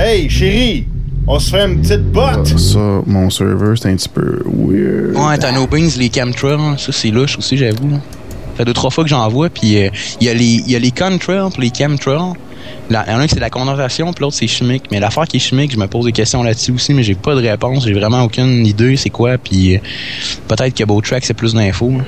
Hey, chérie, on se fait une petite botte. Ça, mon serveur, c'est un petit peu weird. Ouais, t'as nos Beans, les chemtrails, ça c'est louche aussi, j'avoue. Ça fait deux, trois fois que j'en vois, puis euh, il y, a les- il y a les contrails puis les chemtrails. Il y en a un qui c'est la condensation, puis l'autre c'est chimique. Mais l'affaire qui est chimique, je me pose des questions là-dessus aussi, mais j'ai pas de réponse. J'ai vraiment aucune idée c'est quoi, puis euh, peut-être que Track c'est plus d'infos. là.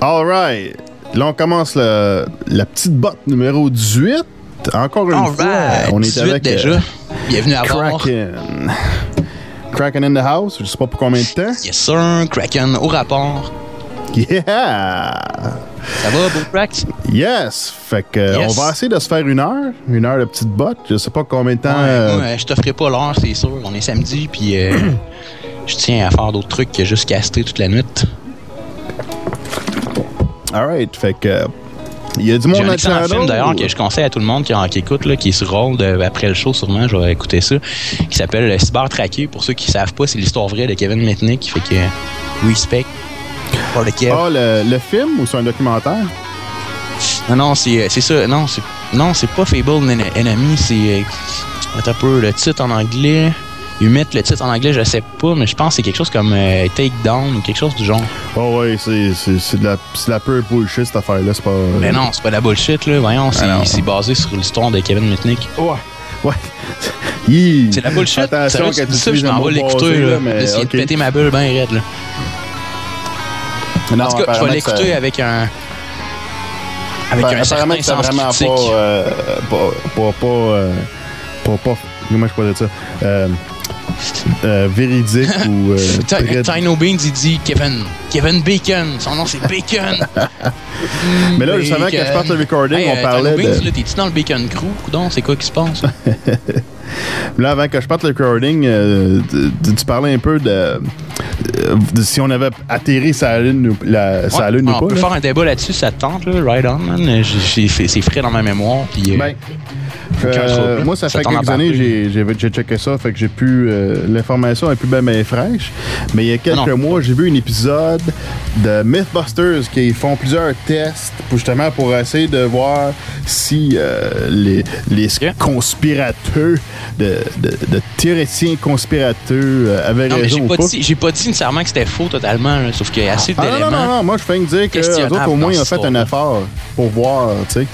Alright. Là, on commence le- la petite botte numéro 18. Encore une fois, on est 18 avec euh, déjà. Bienvenue à bord. Kraken. Kraken in the house, je sais pas pour combien de temps. Yes sir, Kraken au rapport. Yeah! Ça va, Beau Track? Yes! Fait que euh, Yes. on va essayer de se faire une heure, une heure de petite botte. Je sais pas combien de temps. Ouais, euh, moi, euh, je t'offrirai pas l'heure, c'est sûr. On est samedi, puis euh, je tiens à faire d'autres trucs que juste caster toute la nuit. Alright, fait que. Euh, Il y a du monde un film d'ailleurs que je conseille à tout le monde qui, en- qui écoute, là, qui est sur rôle de- après le show sûrement, je vais écouter ça, qui s'appelle Le Cyber Traqué. Pour ceux qui savent pas, c'est l'histoire vraie de Kevin Mitnick. Fait que respect pour le Kev. Ah, le, le film ou c'est un documentaire? Non, non, c'est c'est ça. Non, c'est non, c'est pas Fable En- Enemy, c'est euh, attends un peu le titre en anglais. Ils mettent le titre en anglais, je sais pas, mais je pense que c'est quelque chose comme euh, Take Down ou quelque chose du genre. Oh, ouais, c'est c'est- c'est de la, c'est la pure bullshit cette affaire-là. C'est pas. Mais non, c'est pas de la bullshit là. Voyons, c'est Ah c'est basé sur l'histoire de Kevin Mitnick. Ouais. Ouais. C'est la bullshit. Attention quand tu ça, je m'en vais l'écouter. là. mais Là, c'est de péter ma bulle bien raide. Là. Non, En tout cas, je vais ça- l'écouter avec un. Avec un apparemment c'est sens vraiment critique. pas, euh, pas. Pas. Pas. euh, pas, pas- Comment je peux dire ça? Euh, euh, véridique ou. euh, Tino Beans, il dit Kevin. Kevin Bacon. Son nom, c'est Bacon. Mais là, juste avant que je parte le recording, Hey, on euh, parlait Tino Beans, de. t'es-tu dans le Bacon Crew? Coudon, c'est quoi qui se passe? Là, avant que je parte le recording, euh, tu, tu parlais un peu de, euh, de si on avait atterri la Lune, ou- la, Ouais, lune on ou pas. peut là. faire un débat là-dessus, ça te tente, là. Right on, man. C'est frais dans ma mémoire. Puis, Ben, euh, moi, ça, Ça fait quelques années j'ai j'ai j'ai checké ça, fait que j'ai pu. euh, L'information est plus bien bien fraîche. Mais il y a quelques Non. mois, j'ai vu un épisode de Mythbusters qui font plusieurs tests pour justement pour essayer de voir si euh, les, conspirateurs, de, de, de théoriciens conspirateurs euh, avaient non, mais raison j'ai ou pas, pas. dit, j'ai pas dit nécessairement que c'était faux totalement, là, sauf qu'il y a assez Ah non, non, d'éléments. non, non, moi je fais que dire que les Questionnable autres au moins ils ont fait un effort pour voir, tu sais.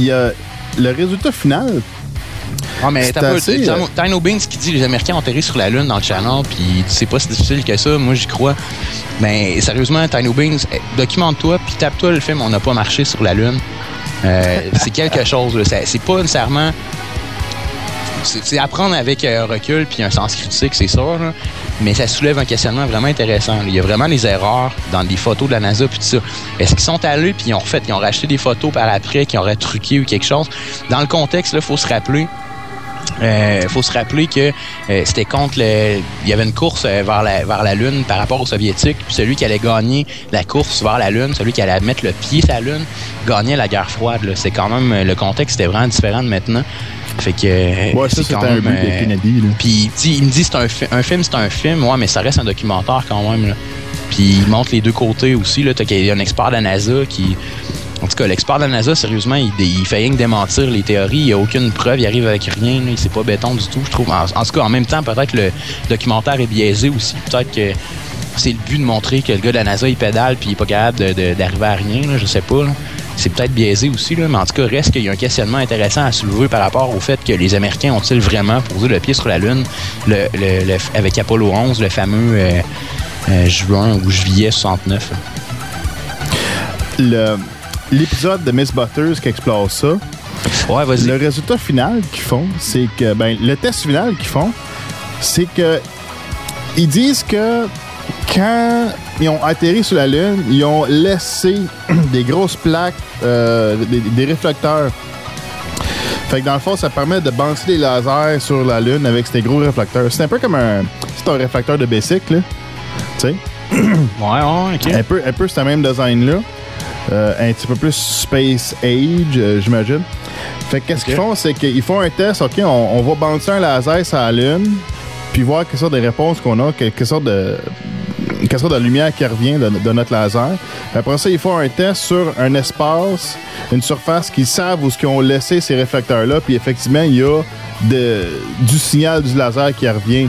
Puis euh, le résultat final, Ah, mais t'as pas assez, Tino euh, Tino Beans qui dit les Américains ont atterri sur la Lune dans le channel, puis c'est pas si difficile que ça, moi j'y crois. Mais sérieusement, Tino Beans, eh, documente-toi, puis tape-toi le film On n'a pas marché sur la Lune. Euh, c'est quelque chose. C'est- pas nécessairement. C'est c'est apprendre avec un recul puis un sens critique, c'est sûr, là. Mais ça soulève un questionnement vraiment intéressant. Il y a vraiment des erreurs dans des photos de la NASA puis tout ça. Est-ce qu'ils sont allés puis ils ont refait, ils ont racheté des photos par après qui auraient truqué ou quelque chose? Dans le contexte, il faut se rappeler il faut se rappeler que euh, c'était contre le. Il y avait une course euh, vers, la, vers la Lune par rapport aux Soviétiques. Celui qui allait gagner la course vers la Lune, celui qui allait mettre le pied sur la Lune, gagnait la guerre froide. C'est quand même. euh, Le contexte était vraiment différent de maintenant. Fait que. euh, ouais, ça c'est un but de euh, Kennedy. Puis il, il me dit c'est un, un film, c'est un film, ouais, mais ça reste un documentaire quand même. Puis il montre les deux côtés aussi. Là. Qu'il y a un expert de la NASA qui. En tout cas, l'expert de la NASA, sérieusement, il, il fait rien que démentir les théories. Il n'y a aucune preuve, il arrive avec rien. Là. Il c'est pas béton du tout, je trouve. En, en tout cas, en même temps, peut-être le documentaire est biaisé aussi. Peut-être que c'est le but de montrer que le gars de la NASA, il pédale puis il est pas capable d'arriver à rien. Là. Je sais pas. là. C'est peut-être biaisé aussi, là, mais en tout cas, reste qu'il y a un questionnement intéressant à soulever par rapport au fait que les Américains ont-ils vraiment posé le pied sur la Lune? Le, le- le- avec Apollo 11, le fameux euh, euh, juin ou juillet 69. là. Le- L'épisode de Miss Butters qui explore ça, Ouais, vas-y. le résultat final qu'ils font, c'est que. Ben, le test final qu'ils font, c'est que. Ils disent que quand ils ont atterri sur la Lune, ils ont laissé des grosses plaques, euh, des, des réflecteurs. Fait que dans le fond, ça permet de balancer des lasers sur la Lune avec ces gros réflecteurs. C'est un peu comme un. C'est un réflecteur de bicycle, là. Tu sais? Ouais, ouais, ok. Un peu, un peu ce même design-là. Euh, un petit peu plus Space Age, euh, j'imagine. Fait que qu'est-ce qu'ils font, c'est qu'ils font un test, OK, on, on va balancer un laser sur la Lune, puis voir quelle sorte de réponse qu'on a, quelle sorte de, cascade de lumière qui revient de, notre laser. Après ça, ils font un test sur un espace, une surface qu'ils savent où ils ont laissé ces réflecteurs-là. Puis effectivement, il y a du signal du laser qui revient.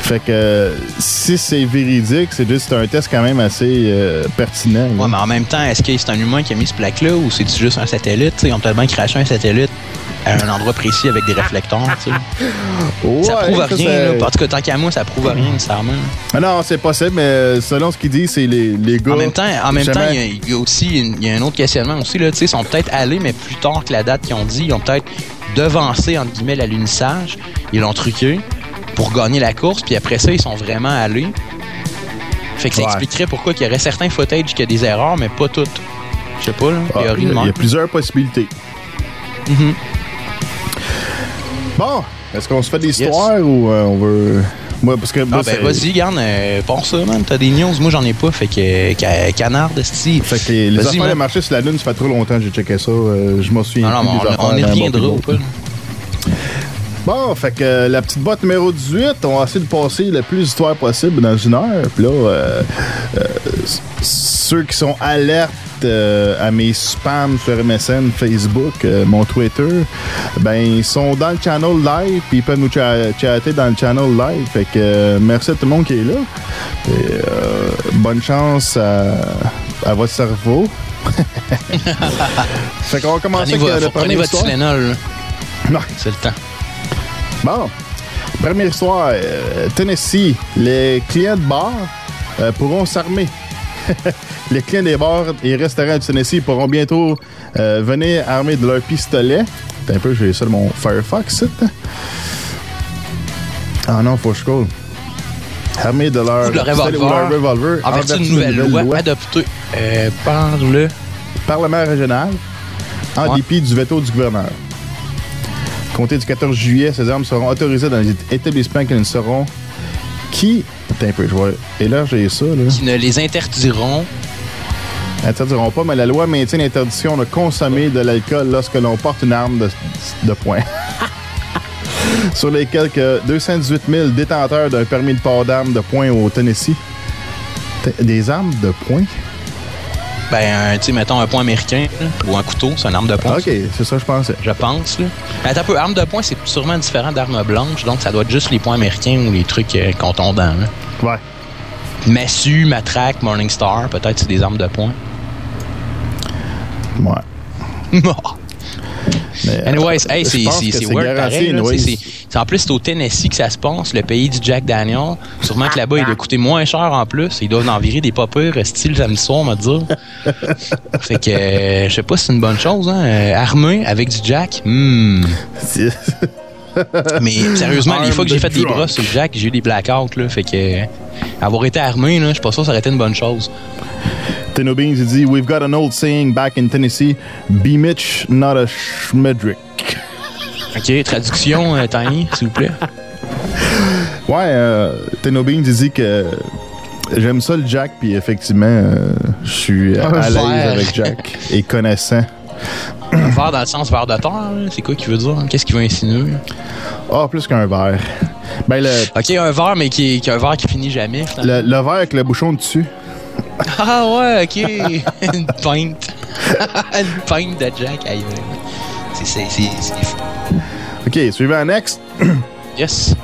Fait que si c'est véridique, c'est juste un test quand même assez euh, pertinent. Ouais, mais en même temps, est-ce que c'est un humain qui a mis ce plaque-là ou c'est juste un satellite? tu sais? Ils ont tellement craché un satellite à un endroit précis avec des réflecteurs. tu sais. ça prouve rien. Là. En tout cas, tant qu'à moi, ça prouve rien nécessairement. Ah non, c'est possible, mais selon ce qu'il dit, c'est les, les gars. En même temps, en même temps, il y a- il y, a aussi une- y a un autre questionnement aussi. Là, ils sont peut-être allés, mais plus tard que la date qu'ils ont dit, ils ont peut-être devancé entre guillemets l'alunissage. Ils l'ont truqué pour gagner la course, puis après ça, ils sont vraiment allés. Fait que ça Ouais. expliquerait pourquoi il y aurait certains footage qui a des erreurs, mais pas toutes. Je sais pas, là. Ah, théorie il y, de a- il y a même. plusieurs possibilités. Mhm. Bon, est-ce qu'on se fait des histoires ou euh, on veut. Moi, parce que. moi, Ah ben vas-y, garde, euh, pense ça, man. T'as des news, moi j'en ai pas, fait que ca- canard de style. Fait que les, les affaires de marché sur la Lune, ça fait trop longtemps que j'ai checké ça. euh, je m'en souviens Non, plus on, on y reviendra bon ou pas. Bon, fait que la petite boîte numéro 18, on va essayer de passer le plus d'histoires possible dans une heure. Puis là, ceux qui sont alertes euh, à mes spams sur MSN, Facebook, euh, mon Twitter, ben ils sont dans le channel live, puis ils peuvent nous cha- chatter dans le channel live. Fait que euh, merci à tout le monde qui est là. Et, bonne chance à, à votre cerveau. fait qu'on va commencer Prenez, avec le premier votre histoire. Tylenol, c'est le temps. Bon, première histoire. Tennessee, les clients de bar pourront s'armer. les clients des bars et restaurants du Tennessee pourront bientôt euh, venir armés de leur pistolet. Attends un peu, j'ai ça de mon Firefox. Ah non, faut que je. Armés de leur leur pistolet ou leur revolver. revolver En vertu d'une nouvelle loi adoptée euh, par le. Parlement régional en Ouais. dépit du veto du gouverneur. Compté du 14 juillet, ces armes seront autorisées dans les établissements qui ne seront qui? Attends un peu, je là, j'ai ça, là. qui ne les interdiront Interdiront pas, mais la loi maintient l'interdiction de consommer de l'alcool lorsque l'on porte une arme de, de poing. Sur les quelques 218 000 détenteurs d'un permis de port d'armes de poing au Tennessee. Des armes de poing? Ben, tu sais, mettons un point américain là, ou un couteau, c'est une arme de poing. Ok, c'est ça que je pensais. Je pense. Là. Attends un peu, arme de poing, c'est sûrement différent d'arme blanche, donc ça doit être juste les points américains ou les trucs euh, contondants. là. Ouais. Massue, matraque, Morningstar, peut-être c'est des armes de poing. Ouais. Euh, Anyways, hey, c'est weird pareil. là, en plus, c'est au Tennessee que ça se passe, le pays du Jack Daniel. Sûrement que là-bas, il doit coûter moins cher en plus. Ils doivent en virer des pas pires, style samedi soir, on va dire. fait que, euh, je sais pas si c'est une bonne chose, hein. euh, armé avec du Jack, hmm. Mais sérieusement, les fois que j'ai fait des bras sur le Jack, j'ai eu des blackouts, là. Fait que, avoir été armé, là, je suis pas sûr que ça aurait été une bonne chose. Beans, il dit We've got an old saying back in Tennessee Be Mitch, not a Schmedrick. OK, traduction, euh, Tiny, s'il vous plaît. Ouais, euh, Tenno Beans, il dit que j'aime ça le Jack, puis effectivement, euh, je suis à l'aise avec Jack et connaissant. Un verre dans le sens verre de terre, là, c'est quoi qu'il veut dire? Qu'est-ce qu'il veut insinuer? Ah, plus qu'un verre. Ben, le, OK, un verre, mais qui, qui est un verre qui finit jamais, le, le verre avec le bouchon dessus. Ah ouais, OK. Une pinte. Une pinte de Jack. c'est fou. OK, suivant next. Yes.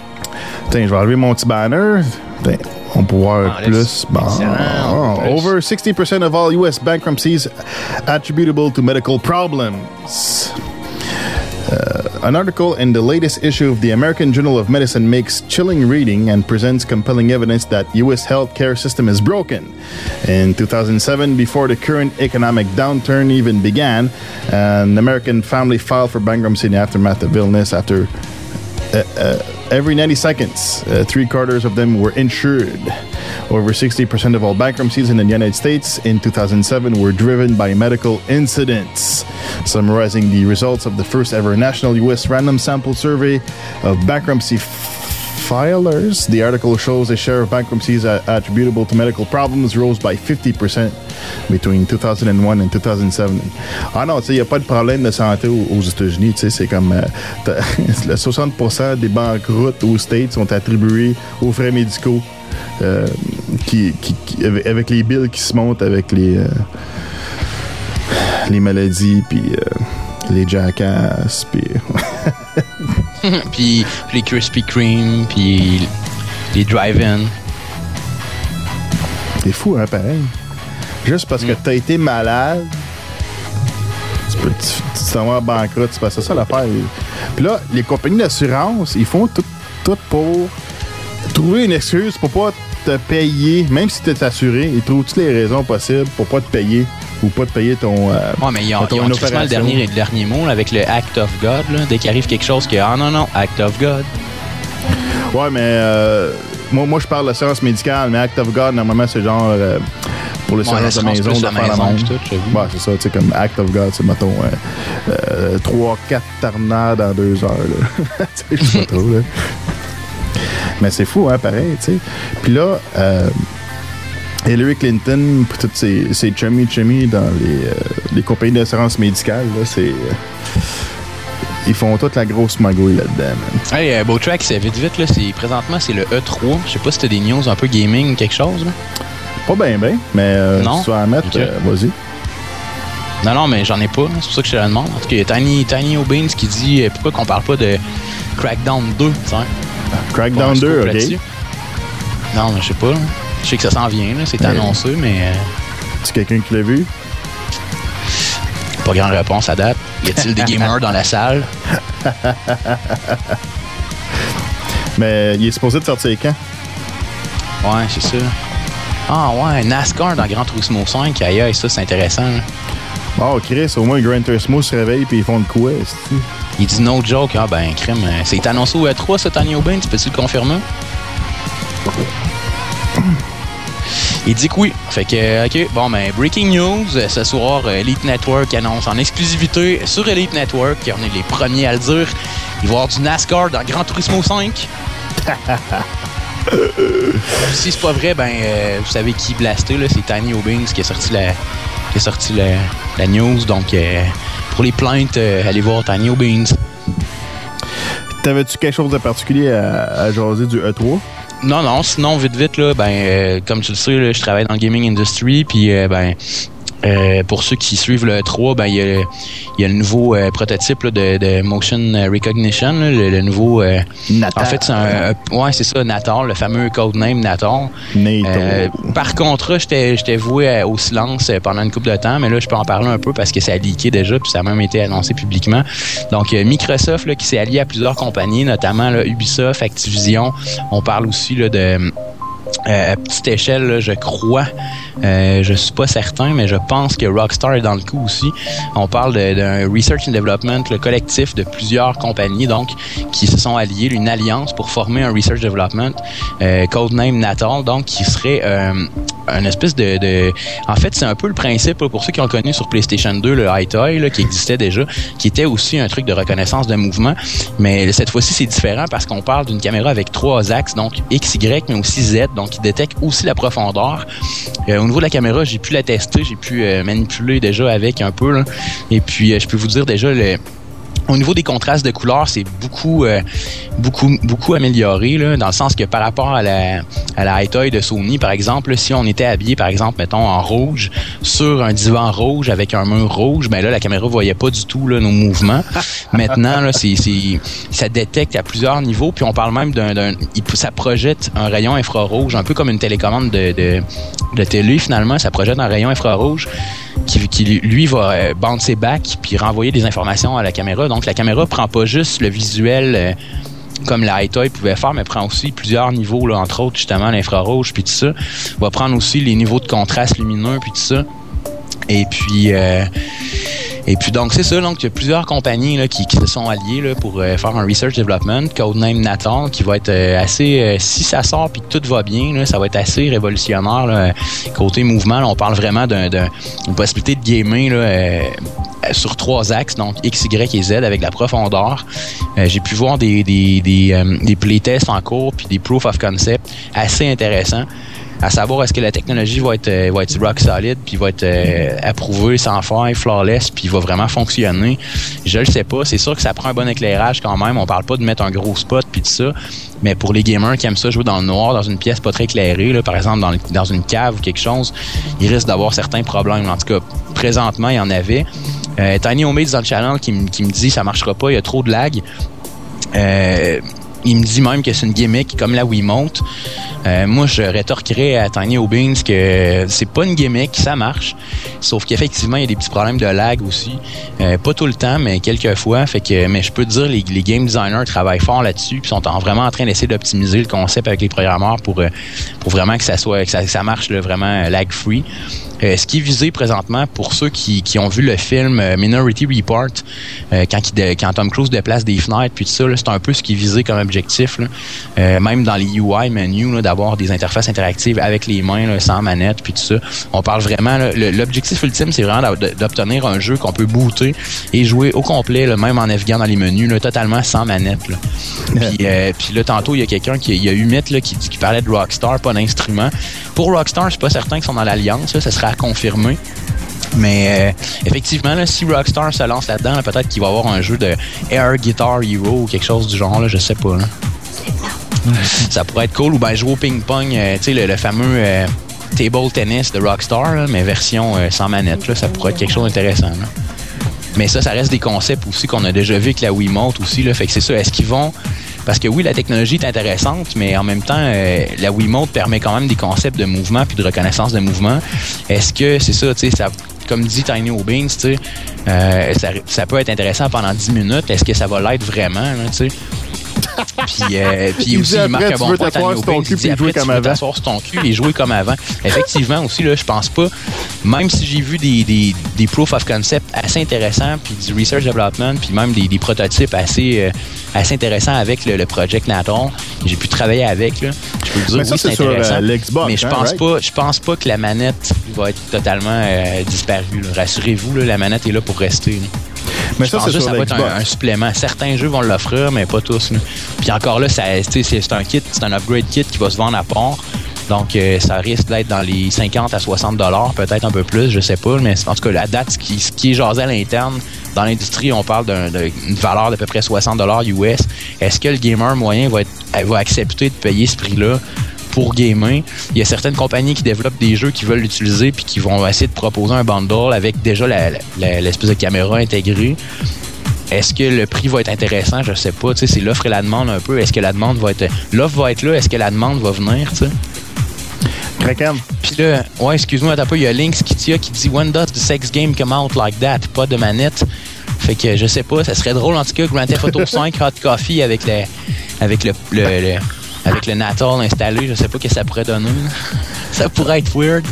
Tiens, je vais enlever mon petit banner. Tiens, on peut voir Enlève. plus. Bon. Oh, plus. over 60% of all U.S. bankruptcies attributable to medical problems. Uh, an article in the latest issue of the American Journal of Medicine makes chilling reading and presents compelling evidence that U.S. healthcare system is broken. In 2007, before the current economic downturn even began, an American family filed for bankruptcy in the aftermath of illness after uh, uh, every 90 seconds, uh, three quarters of them were insured. Over 60% of all bankruptcies in the United States in 2007 were driven by medical incidents. Summarizing the results of the first ever national U.S. random sample survey of bankruptcy filers, the article shows a share of bankruptcies attributable to medical problems rose by 50% between 2001 and 2007. Ah non, tu sais, il n'y a pas de problème de santé aux, États-Unis. Tu sais, c'est comme euh, t'as- le 60% des banqueroutes aux States sont attribués aux frais médicaux. Euh, qui, qui- qui- avec, les billes qui se montent avec les euh, les maladies puis euh, les jackasses puis puis, les Krispy Kreme, puis les drive-in. c'est fou hein pareil. Juste parce que t'as été malade tu peux tu tu t'en banqueroute c'est ça, ça l'affaire. Puis là les compagnies d'assurance ils font tout, tout pour trouver une excuse pour pas te payer. Même si t'es assuré ils trouvent toutes les raisons possibles pour pas te payer? Ou pas te payer ton euh, Ouais, mais ils ont, ils ont le dernier, le dernier mot là, avec le Act of God. Là, dès qu'il arrive quelque chose que, ah non, non, Act of God. Ouais, mais euh, moi, moi, je parle d'assurance médicale, mais Act of God, normalement, c'est genre euh, pour Ouais, l'assurance de maison, de la faire la j'ai vu. Ouais, c'est ça, tu sais, comme Act of God, c'est, mettons, euh, euh, 3-4 tornades en deux heures, là. Tu sais, je sais pas trop, là. Mais c'est fou, hein, pareil, tu sais. Puis là, euh, Hillary Clinton, puis toutes ces, ces chummy chummy dans les, euh, les compagnies d'assurance médicale, là, c'est... euh, ils font toute la grosse magouille là-dedans, man. Hey, euh, Bowtrack, c'est vite vite, là, c'est, présentement, c'est le E3. Je sais pas si t'as des news un peu gaming ou quelque chose. Là. Pas bien, bien, mais euh, Non? si tu vas en mettre, Ok. euh, vas-y. Non, non, mais j'en ai pas. C'est pour ça que je te la demande. En tout cas, il y a Tiny, Tiny O'Beans qui dit pourquoi qu'on parle pas de Crackdown 2, tiens. Crackdown Bon, un 2, scoop ok. Non, mais je sais pas. là. Je sais que ça s'en vient, là, c'est Ouais. annoncé, mais euh, Tu quelqu'un qui l'a vu? pas grande réponse à date. Y a-t-il des gamers dans la salle? Mais il est supposé de sortir quand? Ouais, c'est ça. Ah ouais, NASCAR dans Grand Turismo 5, aïe, aïe, ça c'est intéressant. Oh, Chris, au moins, Grand Turismo se réveille puis ils font de quoi, Il dit no joke, ah ben crime, euh, c'est annoncé au E3 ce Tiny O'Bain, tu peux-tu le confirmer? Il dit que oui. Fait que, euh, OK, bon, ben, breaking news. euh, Ce soir, euh, Elite Network annonce en exclusivité sur Elite Network, on est les premiers à le dire, il va y avoir du NASCAR dans Gran Turismo 5. si c'est pas vrai, ben, euh, vous savez qui blasté, là, c'est Tiny O'Bings qui a sorti la, qui a sorti la, la news. Donc, euh, pour les plaintes, euh, allez voir Tiny O'Bings. T'avais-tu quelque chose de particulier à, à jaser du E E3? Non, non, sinon, vite, vite, là, ben, euh, comme tu le sais, là, je travaille dans le gaming industry, puis, euh, ben, euh, pour ceux qui suivent le 3, ben, il y a, y a le nouveau euh, prototype là, de, de motion recognition, là, le, le nouveau. euh, Natal. en fait, c'est un, ouais, c'est ça, Natal, le fameux codename Natal. Euh, par contre, j'étais j'étais voué à- au silence euh, pendant une couple de temps, mais là, je peux en parler un peu parce que ça a leaké déjà, puis ça a même été annoncé publiquement. Donc, euh, Microsoft, là, qui s'est allié à plusieurs compagnies, notamment là, Ubisoft, Activision. On parle aussi là, de... euh, à petite échelle, je crois, euh, je suis pas certain, mais je pense que Rockstar est dans le coup aussi. On parle d'un research and development, le collectif de plusieurs compagnies, donc qui se sont alliés, une alliance pour former un research development, euh, codename Natal, donc qui serait euh, un espèce de, en fait, c'est un peu le principe pour ceux qui ont connu sur PlayStation 2 le High-Toy là, qui existait déjà, qui était aussi un truc de reconnaissance de mouvement, mais cette fois-ci c'est différent parce qu'on parle d'une caméra avec trois axes, donc X, Y, mais aussi Z, donc qui détecte aussi la profondeur. Euh, au niveau de la caméra, j'ai pu la tester, j'ai pu euh, manipuler déjà avec un peu, et puis euh, je peux vous dire déjà le au niveau des contrastes de couleurs, c'est beaucoup, euh, beaucoup, beaucoup amélioré, là, dans le sens que par rapport à la, à la High-Toy de Sony, par exemple, là, si on était habillé, par exemple, mettons, en rouge, sur un divan rouge avec un mur rouge, ben là, la caméra voyait pas du tout là, nos mouvements. Maintenant, là, c'est, c'est, ça détecte à plusieurs niveaux, puis on parle même d'un, ça projette un rayon infrarouge, un peu comme une télécommande de, de, de télé, finalement, ça projette un rayon infrarouge qui, lui va euh, bouncer back puis renvoyer des informations à la caméra. Donc la caméra prend pas juste le visuel euh, comme la High-Toy pouvait faire, mais prend aussi plusieurs niveaux, là, entre autres justement l'infrarouge puis tout ça. Va prendre aussi les niveaux de contraste lumineux puis tout ça. Et puis euh, et puis donc c'est ça, donc il y a plusieurs compagnies là, qui, se sont alliées là, pour euh, faire un research development, codename Nathan, qui va être euh, assez euh, si ça sort puis que tout va bien, là, ça va être assez révolutionnaire là, côté mouvement. là, on parle vraiment d'un- d'un- d'une possibilité de gamer là, sur trois axes, donc X, Y et Z avec la profondeur. J'ai pu voir des, des, des, des playtests en cours puis des proof of concept assez intéressants à savoir est-ce que la technologie va être euh, va être rock solid puis va être euh, approuvée sans faille, flawless puis va vraiment fonctionner. Je le sais pas, c'est sûr que ça prend un bon éclairage quand même, on parle pas de mettre un gros spot puis tout ça, Mais pour les gamers qui aiment ça jouer dans le noir, dans une pièce pas très éclairée, là, par exemple dans, dans une cave ou quelque chose, ils risquent d'avoir certains problèmes. En tout cas, présentement, il y en avait. Euh, Tiny Homemade dans le channel qui, me- qui me dit ça marchera pas, il y a trop de lag. Euh, il me dit même que c'est une gimmick comme la Wiimote. Euh, moi, je rétorquerais à Tiny O'Beans que c'est pas une gimmick, ça marche. Sauf qu'effectivement, il y a des petits problèmes de lag aussi. Euh, pas tout le temps, mais quelques fois. Fait que, mais je peux te dire, les, les game designers travaillent fort là-dessus, puis sont en- vraiment en train d'essayer d'optimiser le concept avec les programmeurs pour euh, pour vraiment que ça soit que ça, marche vraiment lag free. Euh, ce qui est visé présentement pour ceux qui, qui ont vu le film euh, Minority Report, euh, quand, il dé- quand Tom Cruise déplace des fenêtres, puis tout ça, c'est un peu ce qui est visé comme objectif. là. Euh, même dans les UI menus, d'avoir des interfaces interactives avec les mains, là, sans manette, puis tout ça. On parle vraiment, l'objectif ultime, c'est vraiment d'obtenir un jeu qu'on peut booter et jouer au complet, là, même en naviguant dans les menus, là, totalement sans manette. Là. Puis, puis là, tantôt, il y a quelqu'un qui il y a eu qui, qui parlait de Rockstar, pas d'instrument. Pour Rockstar, je suis pas certain qu'ils sont dans l'alliance, ça sera à confirmer. Mais euh, effectivement, là, si Rockstar se lance là-dedans, là, peut-être qu'il va y avoir un jeu de Air Guitar Hero ou quelque chose du genre, là, je sais pas. là. Ça pourrait être cool. Ou bien jouer au ping-pong, euh, tu sais, le, le fameux euh, table tennis de Rockstar, mais version sans manette. Là, ça pourrait être quelque chose d'intéressant. Mais ça, ça reste des concepts aussi qu'on a déjà vu avec la Wiimote aussi. Là. Fait que c'est ça. Est-ce qu'ils vont. Parce que oui, la technologie est intéressante, mais en même temps, euh, la Wiimote permet quand même des concepts de mouvement puis de reconnaissance de mouvement. Est-ce que c'est ça, tu sais. Comme dit Tiny O'Beans, euh, ça, ça peut être intéressant pendant 10 minutes. Est-ce que ça va l'être vraiment, sais? Puis, euh, puis Il aussi, il marque un tu bon point, t'asseoir Tiny sur ton O'Beans, cul il dit puis jouer après, comme tu veux avant. sur ton cul et jouer comme avant. Effectivement aussi, là, je pense pas, même si j'ai vu des, des, des proof of concept assez intéressants, puis du research development, puis même des, des prototypes assez, euh, assez intéressants avec le, le Project Natal, j'ai pu travailler avec, là. Je peux vous dire, Mais ça, oui, c'est c'est sur, euh, intéressant. mais je hein, pense right? pas, je pense pas que la manette va être totalement disparue. Rassurez-vous, la manette est là pour rester. là. Mais Je ça, pense c'est ça va être un, un supplément. Certains jeux vont l'offrir, mais pas tous. là. Puis encore là, c'est un kit, c'est un upgrade kit qui va se vendre à part. Donc, euh, ça risque d'être dans les 50 à 60 dollars, peut-être un peu plus, je sais pas. Mais en tout cas, la date, ce qui, ce qui est jasé à l'interne, dans l'industrie, on parle d'un- d'une valeur d'à peu près 60 dollars US. Est-ce que le gamer moyen va, être, va accepter de payer ce prix-là? Pour gamer? Il y a certaines compagnies qui développent des jeux qui veulent l'utiliser puis qui vont essayer de proposer un bundle avec déjà l'espèce de caméra intégrée. Est-ce que le prix va être intéressant? Je sais pas. C'est l'offre et la demande un peu. Est-ce que la demande va être. L'offre va être là, est-ce que la demande va venir, tu sais? Kraken. Puis là, ouais, excuse-moi, t'as pas, il y a Lynx Kitia qui dit When does the sex game come out like that? Pas de manette. Fait que je sais pas, ça serait drôle en tout cas, Grand Theft Auto 5 Hot Coffee avec le avec le, le- le- avec le Natal installé, je sais pas ce que ça pourrait donner. Ça pourrait être weird.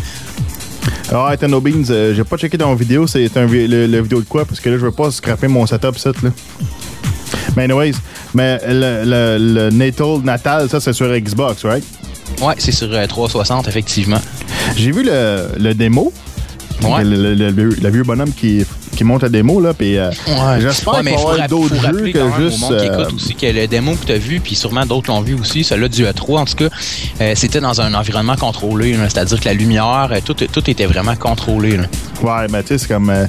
Ah, Ethan Beans, euh, j'ai pas checké dans la vidéo, c'est un le, le vidéo de quoi, parce que là, je veux pas scraper mon setup, ça, là. Mais anyways, mais le, le, le Natal, Natal, ça, c'est sur Xbox, right? Ouais, c'est sur euh, 360, effectivement. J'ai vu le, le démo. Ouais. Le- le vieux bonhomme qui, qui monte la démo, là, puis euh, Ouais. j'espère Ouais, qu'il va y avoir d'autres jeux quand que même au juste... monde qui euh, écoute aussi que le démo que tu as vu, puis sûrement d'autres l'ont vu aussi, celui-là du E3 en tout cas, euh, c'était dans un environnement contrôlé, c'est-à-dire que la lumière, euh, tout, tout était vraiment contrôlé. là. Ouais, mais tu sais, c'est comme. euh,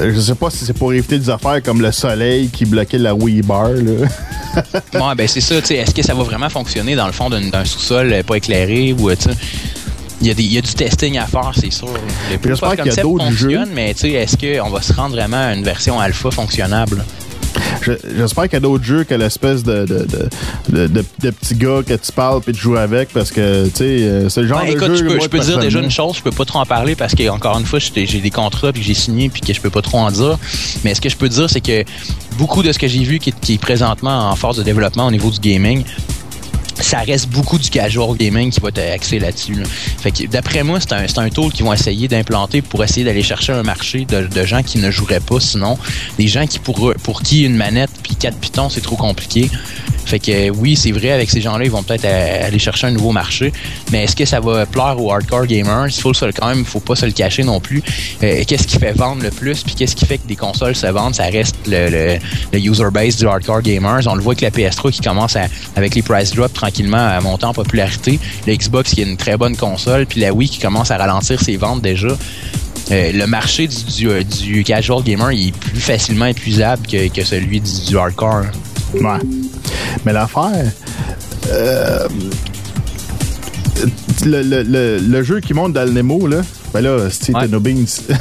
euh, je sais pas si c'est pour éviter des affaires comme le soleil qui bloquait la Wii Bar, là. Ouais, ben c'est ça, tu sais, est-ce que ça va vraiment fonctionner dans le fond d'un sous-sol euh, pas éclairé ou euh, tu sais, il y, a des- il y a du testing à faire, c'est sûr. Le Puis j'espère qu'il y a d'autres fonctionne, jeux. mais tu sais, est-ce qu'on va se rendre vraiment à une version alpha fonctionnable? Je- J'espère qu'il y a d'autres jeux que l'espèce de, de, de, petit gars que tu parles puis tu joues avec parce que, tu sais, euh, c'est le genre Ouais, de écoute, jeu. je peux, dire déjà une chose, je peux pas trop en parler parce que encore une fois, j'ai des contrats puis que j'ai signé puis que je peux pas trop en dire. Mais ce que je peux dire, c'est que beaucoup de ce que j'ai vu qui est, qui est présentement en phase de développement au niveau du gaming, ça reste beaucoup du casual gaming qui va être axé là-dessus. d'après moi, c'est un, c'est tool qu'ils vont essayer d'implanter pour essayer d'aller chercher un marché de, gens qui ne joueraient pas sinon. Des gens qui pour, pour qui une manette puis quatre pitons, c'est trop compliqué. Fait que oui, c'est vrai, avec ces gens-là, ils vont peut-être euh, aller chercher un nouveau marché. Mais est-ce que ça va plaire aux hardcore gamers? Il faut le- quand même, faut pas se le cacher non plus. Euh, qu'est-ce qui fait vendre le plus? Puis qu'est-ce qui fait que des consoles se vendent? Ça reste le, user base du hardcore gamers. On le voit avec la PS3 qui commence à, avec les price drops tranquillement à monter en popularité. Le Xbox qui est une très bonne console. Puis la Wii qui commence à ralentir ses ventes déjà. Euh, le marché du, casual gamer il est plus facilement épuisable que, que celui du, du hardcore. Ouais. Mais l'affaire, euh, le, le, le, le jeu qui monte dans le Nemo, là, ben là, Steve Ouais. Beans.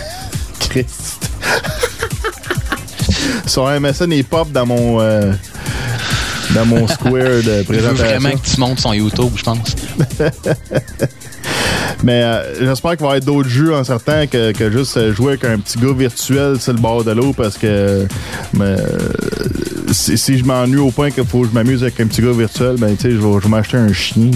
Christ. Son MSN est pop dans mon. euh, dans mon square de Je veux présentation. vraiment que tu montes son YouTube, je pense. Mais euh, j'espère qu'il va y avoir d'autres jeux en certain que, que juste jouer avec un petit gars virtuel sur le bord de l'eau parce que mais, euh, si, je m'ennuie au point qu'il faut que je m'amuse avec un petit gars virtuel, ben je vais, m'acheter un chien,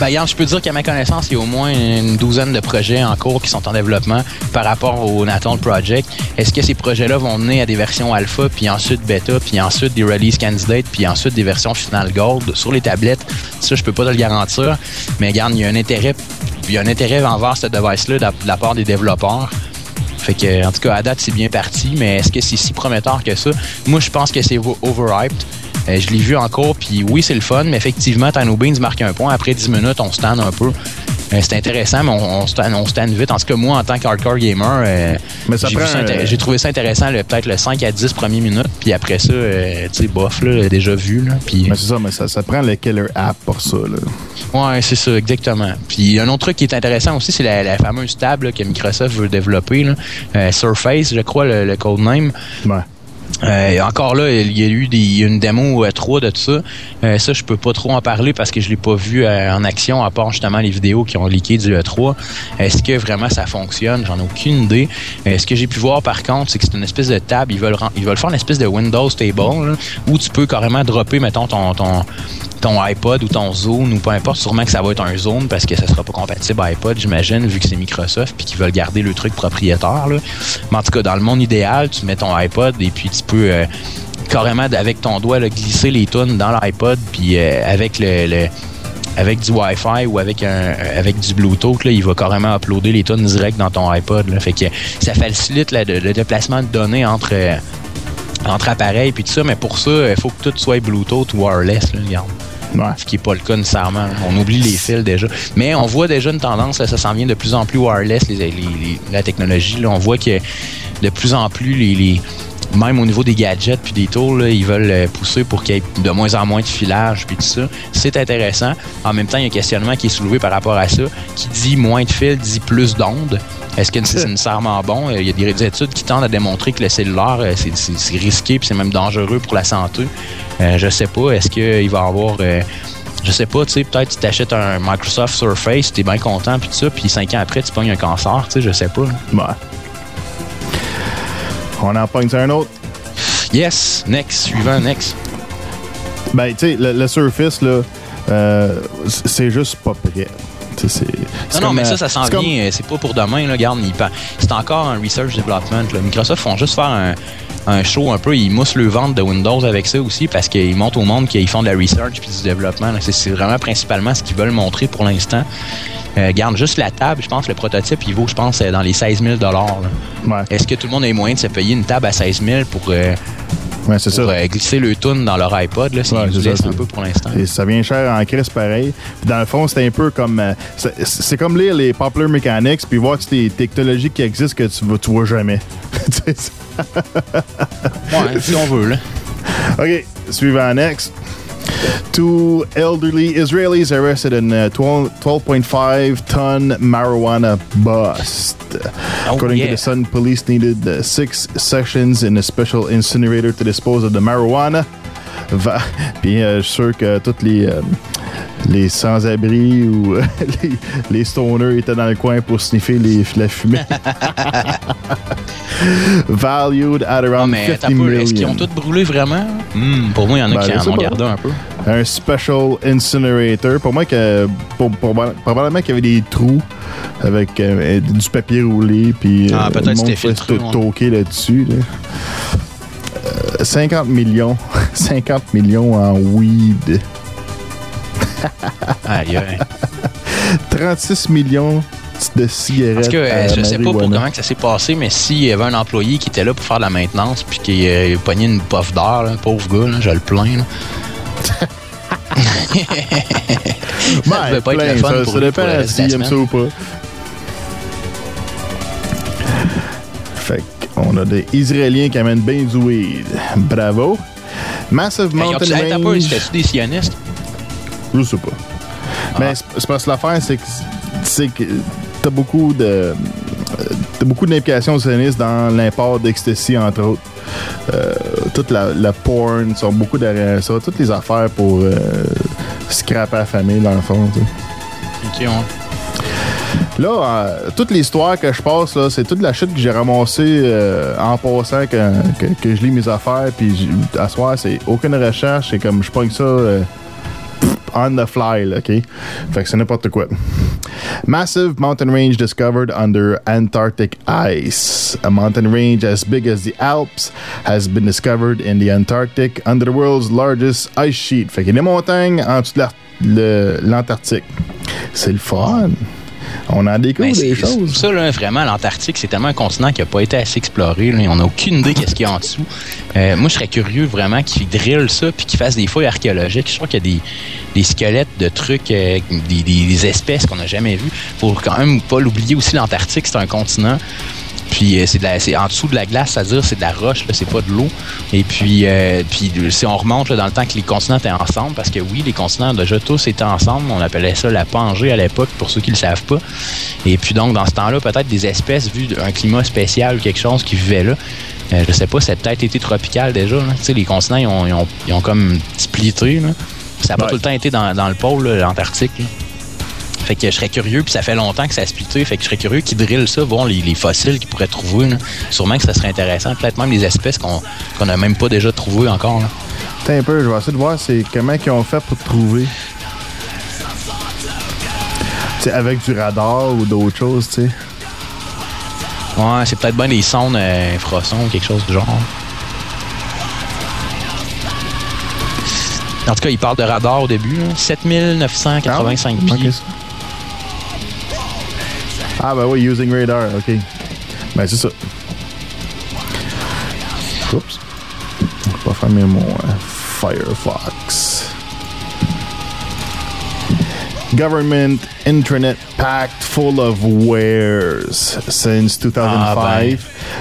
Ben, je peux dire qu'à ma connaissance, il y a au moins une douzaine de projets en cours qui sont en développement par rapport au Natal Project. Est-ce que ces projets-là vont mener à des versions alpha, puis ensuite bêta, puis ensuite des release candidates, puis ensuite des versions finales gold sur les tablettes? Ça, je peux pas te le garantir. Mais regarde, il y a un intérêt, il y a un intérêt envers ce device-là de la part des développeurs. Fait que, en tout cas, à date, c'est bien parti, mais est-ce que c'est si prometteur que ça? Moi, je pense que c'est overhyped. Euh, je l'ai vu en cours, puis oui, c'est le fun, mais effectivement, Tano Beans marque un point. Après 10 minutes, on stand un peu. Euh, c'est intéressant, mais on, on, stand, on stand vite. En tout cas, moi, en tant qu'hardcore gamer, euh, j'ai, trouvé ça intéressant, le- peut-être le 5 à 10 premières minutes, puis après ça, euh, tu sais, bof, là, déjà vu. Là, puis, Mais c'est ça, mais ça, ça prend le killer app pour ça. Là. Ouais, c'est ça, exactement. Puis un autre truc qui est intéressant aussi, c'est la, la fameuse table là, que Microsoft veut développer, là. Euh, Surface, je crois, le, le codename. Ouais. Euh, encore là, il y a eu une démo euh, 3 de tout ça. Euh, ça, je peux pas trop en parler parce que je l'ai pas vu euh, en action, à part justement les vidéos qui ont leaké du E3. Est-ce que vraiment ça fonctionne? J'en ai aucune idée. Ce que j'ai pu voir par contre, c'est que c'est une espèce de table. Ils veulent, ils veulent faire une espèce de Windows table où tu peux carrément dropper, mettons, ton, ton, ton iPod ou ton Zone ou peu importe. Sûrement que ça va être un Zone parce que ça sera pas compatible iPod, j'imagine, vu que c'est Microsoft puis qu'ils veulent garder le truc propriétaire. Mais en tout cas, dans le monde idéal, tu mets ton iPod et puis tu peux euh, carrément avec ton doigt là, glisser les tunes dans l'iPod puis euh, avec le, le- avec du Wi-Fi ou avec un avec du Bluetooth, là, il va carrément uploader les tunes direct dans ton iPod. Là. Fait que ça facilite là, le, le déplacement de données entre euh, entre appareils puis tout ça, mais pour ça, il faut que tout soit Bluetooth ou wireless, là, regarde. Ouais. Ce qui n'est pas le cas nécessairement. On oublie les fils déjà. Mais on voit déjà une tendance, là, ça s'en vient de plus en plus wireless, les, les- les- la technologie. là. On voit que de plus en plus, les- même au niveau des gadgets puis des tools, là, ils veulent euh, pousser pour qu'il y ait de moins en moins de filage puis tout ça. C'est intéressant. En même temps, il y a un questionnement qui est soulevé par rapport à ça, qui dit moins de fils dit plus d'ondes. Est-ce que c'est nécessairement bon? Euh, Il y a des études qui tendent à démontrer que le cellulaire, euh, c'est- risqué puis c'est même dangereux pour la santé. Euh, je sais pas. Est-ce qu'il va y avoir... euh, je sais pas, tu sais, peut-être tu t'achètes un Microsoft Surface, t'es bien content puis tout ça, puis cinq ans après, tu pognes un cancer, tu sais, je sais pas. Ouais. On en pogne un autre. Yes, next, suivant, next. Ben, tu sais, le, le Surface, là, euh, c'est juste pas prêt. C'est- Non, non, mais euh, ça, ça s'en comme- vient. C'est pas pour demain, là. Regarde, c'est encore un research development. Là. Microsoft font juste faire un, un show un peu. Ils moussent le ventre de Windows avec ça aussi parce qu'ils montrent au monde qu'ils font de la research puis du développement. c'est vraiment principalement ce qu'ils veulent montrer pour l'instant. Euh, regarde, juste la table, je pense, le prototype, il vaut, je pense, euh, dans les 16 000 là. Ouais, Est-ce que tout le monde a les moyens de se payer une table à 16 000 pour, euh, ouais ça. euh, glisser le tune dans leur iPod? Là, c'est Ouais, ça, un peu pour l'instant. Ça vient cher en crise pareil. Puis dans le fond, c'est un peu comme. c'est- comme lire les Popular Mechanics puis voir que c'est des technologies qui existent que tu, vois- tu vois jamais. Ouais, si on veut, là. OK, suivant next. Two elderly Israelis arrested in a 12 12.5 ton marijuana bust. Oh, According yeah. to the Sun, police needed uh, six sessions in a special incinerator to dispose of the marijuana. Va- Puis euh, je suis sûr que tous les, euh, les sans-abri ou euh, les, les stoners étaient dans le coin pour sniffer les, la fumée. Valued at Non, around mais 50 t'as peu, est-ce qu'ils million. ont tous brûlé vraiment? Hmm, pour moi, il y en a Ben, qui en ont gardé un peu. un special incinerator. Pour moi, que, pour- pour- probablement qu'il y avait des trous avec euh, du papier roulé, puis Ah, euh, peut-être c'était filtré, toquer là-dessus. là. Euh, 50 millions. 50 millions en weed. Aïe, aïe. 36 millions de cigarettes. Parce que euh, je sais pas pour comment que ça s'est passé, mais s'il y avait un employé qui était là pour faire de la maintenance puis qui euh, pognait une puff d'air, pauvre gars, là, je le plains. ça devait pas être plein, le fun ça, pour ça dépend pour le reste de s'il la aime ça ou pas. Fait qu'on a des Israéliens qui amènent bien du weed. Bravo. Massive Hey, Mountain hey, Range. C'était-tu des sionistes? Je sais pas. Mais c'est parce que l'affaire, c'est que, c'est que t'as beaucoup de. T'as beaucoup d'implications sionistes dans l'import d'ecstasy, entre autres. Euh, toute la, la porn, sont beaucoup derrière ça. Toutes les affaires pour euh, scraper la famille, dans le fond. Ok, ouais. Là, euh, toute l'histoire que je passe, là, c'est toute la shit que j'ai ramassée en passant que, que, que je lis mes affaires. Puis à soir, c'est aucune recherche. C'est comme je pogne ça on the fly, là, OK? Fait que c'est n'importe quoi. Massive mountain range discovered under Antarctic ice. A mountain range as big as the Alps has been discovered in the Antarctic under the world's largest ice sheet. Fait qu'il y a des montagnes en dessous de l'Antarctique. C'est le fun. On en découvre Ben, des choses. Ça, là, vraiment, l'Antarctique, c'est tellement un continent qui n'a pas été assez exploré. là. On n'a aucune idée qu'est-ce qu'il y a en dessous. Euh, moi, je serais curieux vraiment qu'ils drillent ça puis qu'ils fassent des fouilles archéologiques. Je crois qu'il y a des, des squelettes de trucs, euh, des espèces qu'on n'a jamais vues. faut quand même pas l'oublier aussi, l'Antarctique, c'est un continent. Puis euh, c'est de la- c'est en dessous de la glace, c'est-à-dire c'est de la roche, là, c'est pas de l'eau. Et puis, euh, puis si on remonte là, dans le temps que les continents étaient ensemble, parce que oui, les continents déjà tous étaient ensemble, on appelait ça la Pangée à l'époque, pour ceux qui le savent pas. Et puis donc dans ce temps-là, peut-être des espèces vu un climat spécial ou quelque chose qui vivaient là. Euh, je sais pas, ça a peut-être été tropical déjà. là. Tu sais, les continents, ils ont, ils ont, ils ont comme splitté. Là. Ça n'a pas Ouais. tout le temps été dans, dans le pôle, là, l'Antarctique. là. Fait que je serais curieux, puis ça fait longtemps que ça a splitté, fait que je serais curieux qu'ils drillent ça, voir les, les fossiles qu'ils pourraient trouver. là. Sûrement que ça serait intéressant. Peut-être même des espèces qu'on qu'on n'a même pas déjà trouvées encore. là. Attends un peu, je vais essayer de voir comment ils ont fait pour trouver. Tu sais, avec du radar ou d'autres choses, tu sais. Ouais, c'est peut-être bien des sondes euh, infrasons ou quelque chose du genre. En tout cas, il parle de radar au début. là. 7985 Ah, pieds. Ah, ben oui, using radar, ok. Ben, c'est ça. Oups. Je vais pas fermer mon euh, Firefox. Government internet packed full of wares. Since 2005,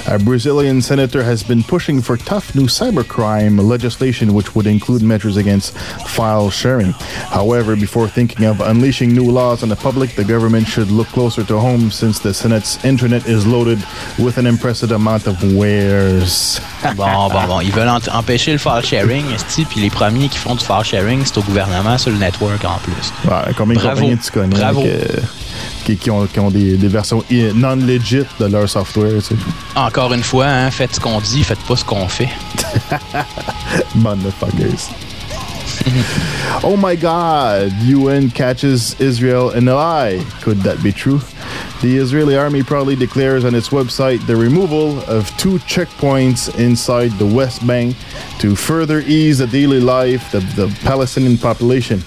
a Brazilian senator has been pushing for tough new cybercrime legislation which would include measures against file sharing. However, before thinking of unleashing new laws on the public, the government should look closer to home since the Senate's internet is loaded with an impressive amount of wares. Bon, bon, bon. Ils veulent empêcher le file sharing, puis les premiers qui font du file sharing, c'est au gouvernement sur le network en plus. Ouais, combien de Bravo. compagnies tu connais Bravo. que- qui, qui ont, qui ont des, des versions non-legit de leur software, tu sais. Encore une fois, hein, faites ce qu'on dit, faites pas ce qu'on fait. Motherfuckers. oh my god, UN catches Israel in a lie. Could that be true? The Israeli army proudly declares on its website the removal of two checkpoints inside the West Bank to further ease the daily life of the Palestinian population.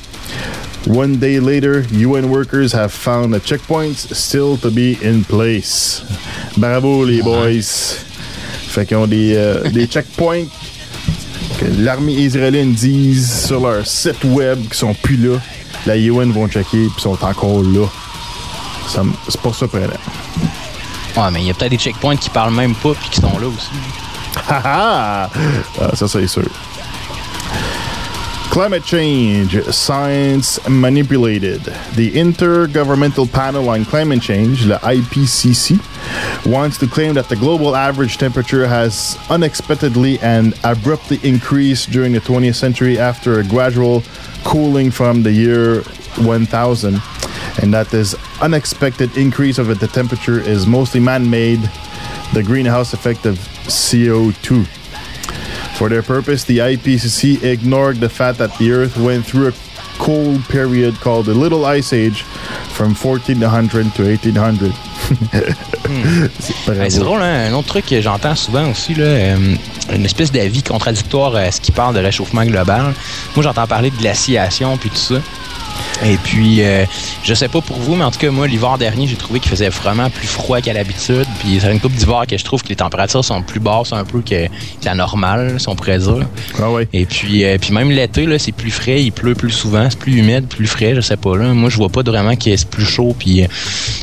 One day later, UN workers have found the checkpoints still to be in place. Bravo les boys. Fait qu'ils ont des, euh, des checkpoints que l'armée israélienne dise sur leur site web qu'ils sont plus là. La UN vont checker puis sont encore là. Ça C'est pas surprenant. Ouais, mais il y a peut-être des checkpoints qui parlent même pas puis qui sont là aussi. Ah, ah, ça, c'est sûr. Climate change, science manipulated. The Intergovernmental Panel on Climate Change, the IPCC, wants to claim that the global average temperature has unexpectedly and abruptly increased during the 20th century after a gradual cooling from the year 1000, and that this unexpected increase of the temperature is mostly man made, the greenhouse effect of CO2. For their purpose, the IPCC ignored the fact that the Earth went through a cold period called the Little Ice Age from 1400 to 1800. Ben, c'est drôle, hein? un autre truc que j'entends souvent aussi, là, euh, une espèce d'avis contradictoire à ce qui parle de réchauffement global. Moi, j'entends parler de glaciation puis tout ça. Et puis, euh, je sais pas pour vous, mais en tout cas, moi, l'hiver dernier, j'ai trouvé qu'il faisait vraiment plus froid qu'à l'habitude. Puis, c'est une coupe d'hiver que je trouve que les températures sont plus basses un peu que, la normale, si on pourrait dire. Ah ouais. Et puis, euh, puis même l'été, là, c'est plus frais, il pleut plus souvent, c'est plus humide, plus frais, je sais pas. Là. Moi, je vois pas vraiment qu'il est plus chaud. Puis, euh,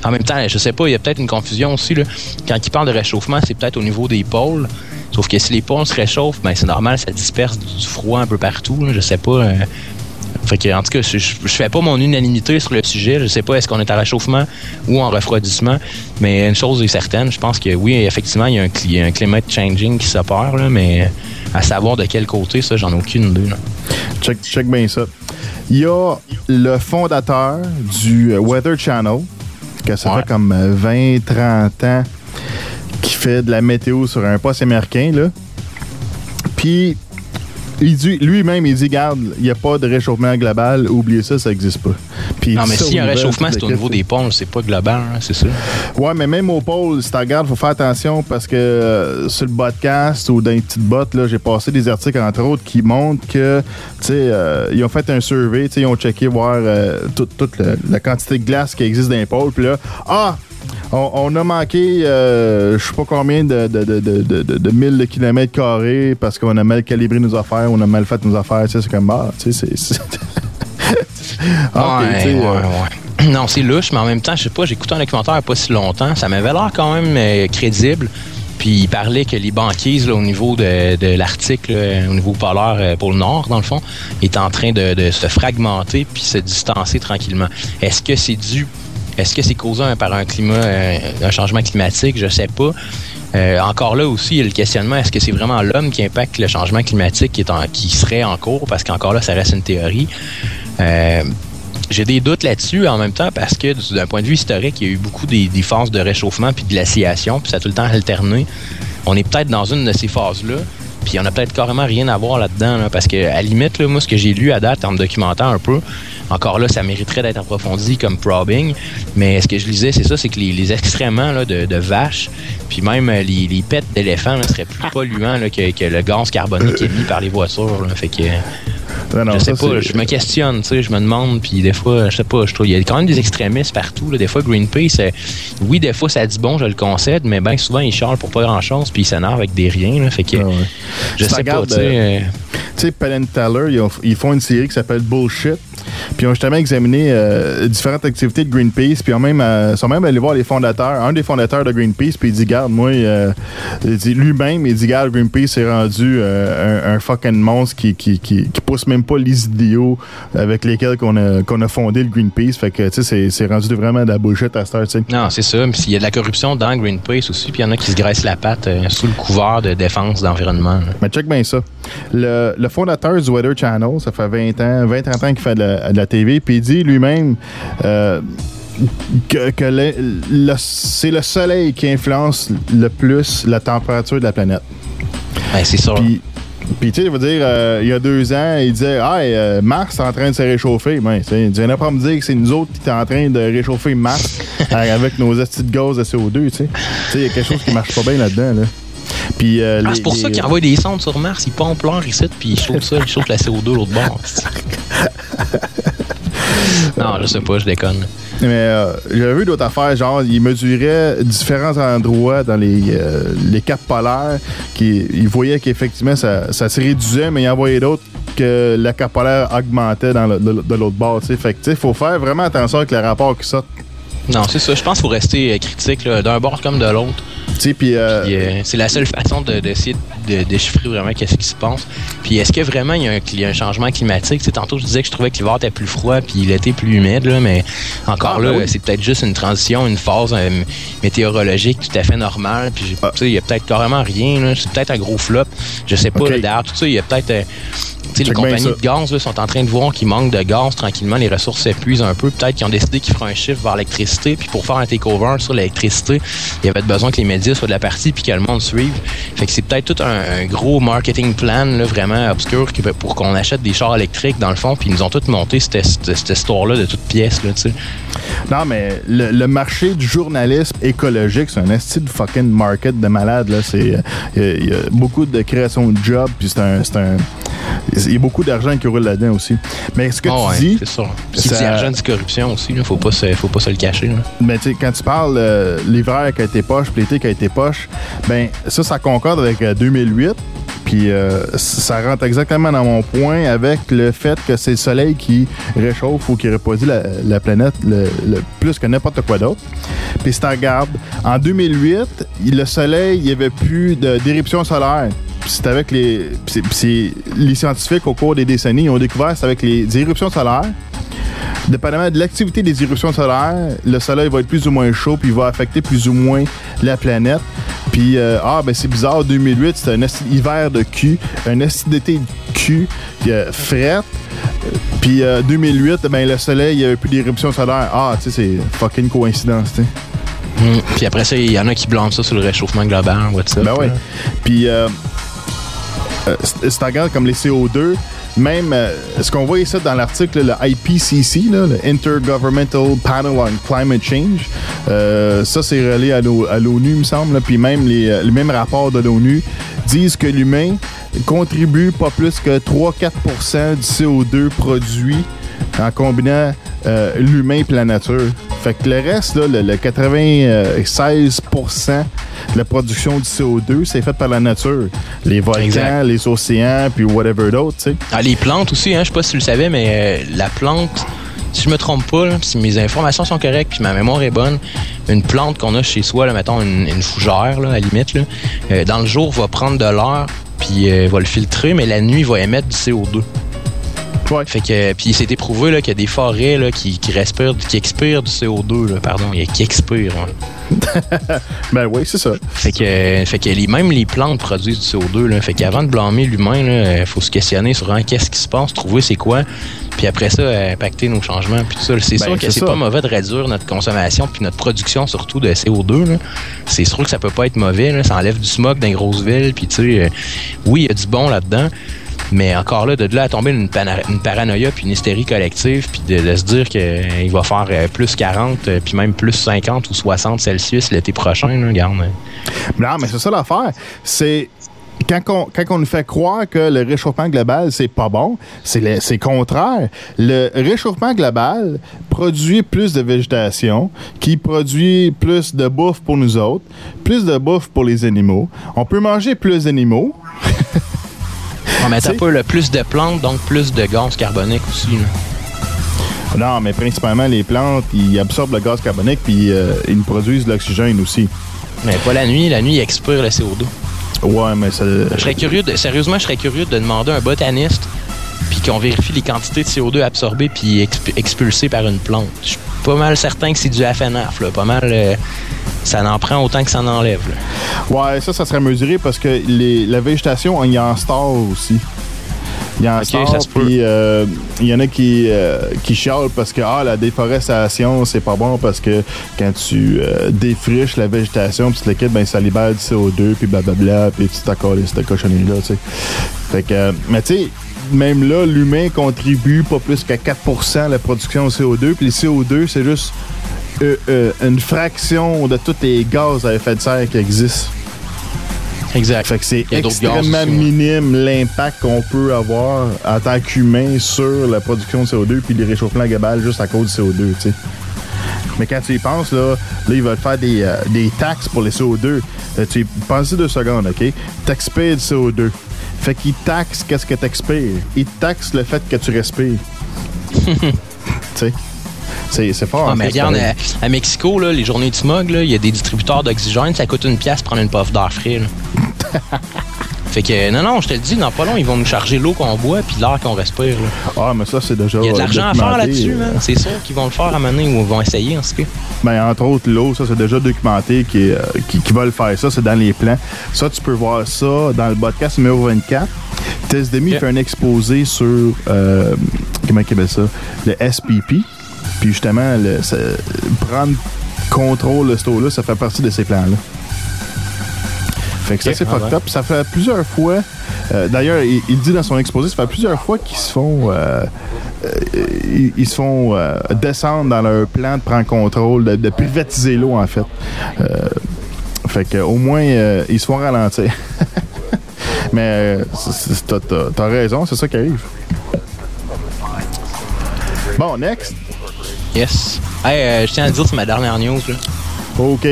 en même temps, je sais pas, il y a peut-être une confusion aussi. Là. Quand il parle de réchauffement, c'est peut-être au niveau des pôles. Sauf que si les pôles se réchauffent, ben, c'est normal, ça disperse du froid un peu partout. là. Je sais pas. Euh, Fait que, en tout cas, je, je, fais pas mon unanimité sur le sujet. Je sais pas est-ce qu'on est à réchauffement ou en refroidissement, mais une chose est certaine, je pense que oui, effectivement, il y a un, il y a un climate changing qui s'opère, mais à savoir de quel côté, ça, j'en ai aucune idée. Là. Check, check bien ça. Il y a le fondateur du Weather Channel, que ça Ouais. fait comme 20-30 ans qui fait de la météo sur un poste américain, là. Puis, lui-même, il dit, garde, il n'y a pas de réchauffement global, oubliez ça, ça n'existe pas. Puis, Non, mais s'il y a un réchauffement, c'est au niveau des pôles, c'est pas global, hein, c'est ça. Ouais, mais même au pôle, si tu regardes, faut faire attention parce que euh, sur le podcast ou dans les petites bottes, là, j'ai passé des articles, entre autres, qui montrent que, tu sais, euh, ils ont fait un survey, tu sais, ils ont checké voir euh, toute, toute le- la quantité de glace qui existe dans les pôles. Puis là, ah! On, on a manqué, euh, je sais pas combien de, de, de, de, de, de, de milles de kilomètres carrés parce qu'on a mal calibré nos affaires, on a mal fait nos affaires. C'est comme, ah, tu sais, c'est. c'est- Ah, ok, ouais, ouais, euh, ouais. Non, c'est louche, mais en même temps, je sais pas, j'ai écouté un documentaire pas si longtemps. Ça m'avait l'air quand même euh, crédible. Puis il parlait que les banquises là, au niveau de, de l'Arctique, là, au niveau polaire, euh, pôle Nord, dans le fond, est en train de, de se fragmenter puis se distancer tranquillement. Est-ce que c'est dû, est-ce que c'est causé par un climat, euh, un changement climatique? Je sais pas. Euh, encore là aussi, il y a le questionnement, est-ce que c'est vraiment l'homme qui impacte le changement climatique qui, est en, qui serait en cours? Parce qu'encore là, ça reste une théorie. Euh, j'ai des doutes là-dessus en même temps parce que du- d'un point de vue historique, il y a eu beaucoup des, des phases de réchauffement puis de glaciation, puis ça a tout le temps alterné. On est peut-être dans une de ces phases-là, puis on a peut-être carrément rien à voir là-dedans, là, parce que à la limite, là, moi, ce que j'ai lu à date en me documentant un peu, encore là, ça mériterait d'être approfondi comme probing, mais ce que je lisais, c'est ça, c'est que les, les excréments là, de, vaches, puis même euh, les, pets d'éléphants seraient plus polluants que, que le gaz carbonique émis par les voitures. fait que non, non, je sais ça, pas, je me questionne, tu sais, je me demande, puis des fois, je sais pas, je trouve, il y a quand même des extrémistes partout, là. Des fois, Greenpeace, euh, oui, des fois, ça dit bon, je le concède, mais bien souvent, ils charlent pour pas grand-chose, puis ils s'énervent avec des riens, là. Fait que, Ah ouais. je sais pas, tu sais. euh, Tu sais, Penn Teller, ils, ont- ils font une série qui s'appelle Bullshit. Puis ils ont justement examiné euh, différentes activités de Greenpeace. Puis ils ont même, euh, sont même allés voir les fondateurs, un des fondateurs de Greenpeace. Puis il dit, garde, moi, euh, lui-même, il dit, garde, Greenpeace est rendu euh, un, un fucking monstre qui, qui, qui, qui pousse même pas les idéaux avec lesquels qu'on a, qu'on a fondé le Greenpeace. Fait que, tu sais, c'est- rendu vraiment de la bullshit à cette heure, tu sais. Non, c'est ça. Puis il y a de la corruption dans Greenpeace aussi, puis il y en a qui se graissent la patte euh, sous le couvert de défense d'environnement. Mais check bien ça. Le, le fondateur du Weather Channel, ça fait 20 ans, 20-30 ans qu'il fait de la, de la TV, puis il dit lui-même euh, que, que le- le- c'est le soleil qui influence le plus la température de la planète. Ouais, c'est sûr. Puis, puis tu sais, je veux dire, euh, il y a deux ans, il disait Ah, euh, Mars est en train de se réchauffer. Ben, il disait pas me dire que c'est nous autres qui sommes en train de réchauffer Mars avec nos de gaz de CO2. Tu sais, Tu sais, il y a quelque chose qui marche pas bien là-dedans. Là. Puis, euh, Ah, c'est pour ça qu'ils envoient des sondes sur Mars, ils pompent l'or ici, puis ils chauffent ça, ils chauffent la CO2 de l'autre bord. non, je sais pas, je déconne. Mais euh, j'avais vu d'autres affaires, genre, ils mesuraient différents endroits dans les, euh, les caps polaires, qui, ils voyaient qu'effectivement, ça, ça se réduisait, mais ils en voyaient d'autres que la cap polaire augmentait dans le- de, de l'autre bord, tu sais. Fait que, il faut faire vraiment attention avec les rapports qui sortent. Non, c'est ça. Je pense qu'il faut rester euh, critique d'un bord comme de l'autre. Puis... euh, euh, c'est la seule façon de- d'essayer de, déchiffrer vraiment qu'est-ce qui se passe. Puis est-ce que vraiment il y, a un, il y a un changement climatique? Tantôt, je disais que je trouvais que l'hiver était plus froid puis l'été plus humide, là, mais encore Ah, là, ben oui. c'est peut-être juste une transition, une phase euh, météorologique tout à fait normale. Puis Ah. il y a peut-être carrément rien. C'est peut-être un gros flop. Je sais pas. Ok. là, Derrière tout ça, il y a peut-être... euh, les bien compagnies de gaz là, sont en train de voir qu'il manque de gaz tranquillement, les ressources s'épuisent un peu. Peut-être qu'ils ont décidé qu'ils feraient un chiffre vers l'électricité, puis pour faire un takeover sur l'électricité, il y avait besoin que les médias soient de la partie puis que le monde suive. Fait que c'est peut-être tout un, un gros marketing plan là, vraiment obscur pour qu'on achète des chars électriques dans le fond, puis ils nous ont tous monté cette, histoire-là de toutes pièces. Là. Non, mais le, le marché du journalisme écologique, c'est un esti de fucking market de malade. Euh, Il y, a- il y a beaucoup de création de jobs, puis c'est un, c'est un- Il y a beaucoup d'argent qui roule là-dedans aussi. Mais ce que Ah tu ouais, dis, c'est ça. Qui ça- dit argent dit corruption aussi, là, faut pas se, faut pas se le cacher. là. ben, tu sais, quand tu parles euh, l'hiver qui a été poche, l'été qui a été poche, ben ça, ça concorde avec euh, 2008. Puis euh, ça rentre exactement dans mon point avec le fait que c'est le soleil qui réchauffe ou qui refroidit la, la planète le, le plus que n'importe quoi d'autre. Puis si tu regardes, en 2008, il- le soleil, il n'y avait plus de- d'éruption solaire. C'est avec les. les scientifiques, au cours des décennies, ils ont découvert c'est avec les éruptions solaires. Dépendamment de l'activité des éruptions solaires, le soleil va être plus ou moins chaud, puis il va affecter plus ou moins la planète. Puis, euh, ah, ben c'est bizarre, 2008, c'était un hiver de cul, un esti d'été de cul, euh, fret. Puis, euh, 2008, ben le soleil, il n'y avait plus d'éruptions solaires. Ah, tu sais, c'est fucking coïncidence, tu sais. Mm. Puis après ça, il y en a qui blâment ça sur le réchauffement global, what's up. Ben oui. Puis, euh, euh, si tu regardes comme les CO2, même euh, ce qu'on voit ici dans l'article, le IPCC, le Intergovernmental Panel on Climate Change, euh, ça c'est relié à l'O- à l'ONU, me semble. Puis même les, euh, les mêmes rapports de l'ONU disent que l'humain contribue pas plus que 3-4% du CO2 produit en combinant euh, l'humain et la nature. Fait que le reste, là, le, le 96% de la production du CO2, c'est fait par la nature. Les volcans, Exact. les océans, puis whatever d'autre, tu sais. Ah, les plantes aussi, hein, je sais pas si tu le savais, mais euh, la plante, si je me trompe pas, là, si mes informations sont correctes puis ma mémoire est bonne, une plante qu'on a chez soi, là, mettons une, une fougère, là, à la limite, là, euh, dans le jour, va prendre de l'air puis va le filtrer, mais la nuit, va émettre du CO2. Ouais. Fait que, puis c'est éprouvé là, qu'il y a des forêts là, qui, qui respirent, qui expirent du CO2, là, pardon, il y a- qui expirent. ouais. Ben oui, c'est ça. Fait que, fait que les, même les plantes produisent du CO2. Là. Fait qu'avant de blâmer l'humain, il faut se questionner sur hein, qu'est-ce qui se passe, trouver c'est quoi, puis après ça, euh, impacter nos changements. Puis tout ça. C'est Ben, sûr que c'est pas mauvais de réduire notre consommation puis notre production surtout de CO2. là. C'est sûr que ça peut pas être mauvais. Là. Ça enlève du smog dans les grosses villes. Puis tu sais, euh, oui, il y a du bon là-dedans. Mais encore là, de là à tomber une, une paranoïa puis une hystérie collective, puis de, se dire qu'il va faire euh, plus 40, euh, puis même plus 50 ou 60 Celsius l'été prochain, là, regarde. euh. Non, mais c'est ça l'affaire. C'est. Quand on, quand on nous fait croire que le réchauffement global, c'est pas bon, c'est contraire. Le réchauffement global produit plus de végétation, qui produit plus de bouffe pour nous autres, plus de bouffe pour les animaux. On peut manger plus d'animaux. Un T'sais- peu le plus de plantes, donc plus de gaz carbonique aussi. là. Non, mais principalement, les plantes, ils absorbent le gaz carbonique puis euh, ils produisent de l'oxygène aussi. Mais pas la nuit. La nuit, il expire le CO2. Ouais, mais ça. Je serais curieux, de, sérieusement, je serais curieux de demander à un botaniste puis qu'on vérifie les quantités de CO2 absorbées puis exp- expulsées par une plante. Je pas mal certain que c'est du FNF. Là. Pas mal, euh, ça en prend autant que ça en enlève. là. Ouais, ça, ça serait mesuré parce que les, la végétation, il y en store aussi. Il y en Ok, store, ça se peut. puis euh, il y en a qui, euh, qui chialent parce que ah, la déforestation, c'est pas bon parce que quand tu euh, défriches la végétation, puis quittes, ben, ça libère du CO2, puis blablabla, puis tu t'accordes cette cochonnerie-là, tu sais. Fait que, mais tu sais, même là, l'humain contribue pas plus qu'à 4% à la production de CO2, puis le CO2, c'est juste euh, euh, une fraction de tous les gaz à effet de serre qui existent. Exact. Fait que c'est extrêmement minime l'impact qu'on peut avoir en tant qu'humain sur la production de CO2 puis le réchauffement global juste à cause du CO2, tu sais. Mais quand tu y penses, là, là ils veulent faire des, euh, des taxes pour les CO2. Euh, tu y penses deux secondes, OK? T'expires du CO2. Fait qu'ils taxent qu'est-ce que t'expires. Ils taxent le fait que tu respires. tu sais? C'est, c'est fort. Ah, en mais regarde, pareil. à, à Mexico, là, les journées de smog, il y a des distributeurs d'oxygène, ça coûte une pièce prendre une puff d'air frais. fait que, non, non, je te le dis, dans pas long, ils vont nous charger l'eau qu'on boit puis l'air qu'on respire. là. Ah, mais ça, c'est déjà. Il y a de l'argent à faire là-dessus, euh, man. C'est sûr qu'ils vont le faire à donné ou ils vont essayer, en tout cas. Ben, entre autres, l'eau, ça, c'est déjà documenté qui, euh, qui, qui veulent faire ça. C'est dans les plans. Ça, tu peux voir ça dans le podcast numéro 24. Test Demi fait un exposé sur, euh, comment il appelle ça? Le SPP. Puis justement, le, ça- prendre contrôle de cette eau-là, ça fait partie de ces plans-là. Fait que c'est assez Ah fucked up. Ça fait plusieurs fois. euh, D'ailleurs, il, il dit dans son exposé, ça fait plusieurs fois qu'ils se font. euh, euh, ils, ils se font euh, descendre dans leur plan de prendre contrôle, de, de privatiser l'eau, en fait. Euh, fait que au moins, euh, ils se font ralentir. Mais euh, t'as- raison, c'est ça qui arrive. Bon, next. Yes. Hey, euh, je tiens à dire, c'est ma dernière news. Là. OK.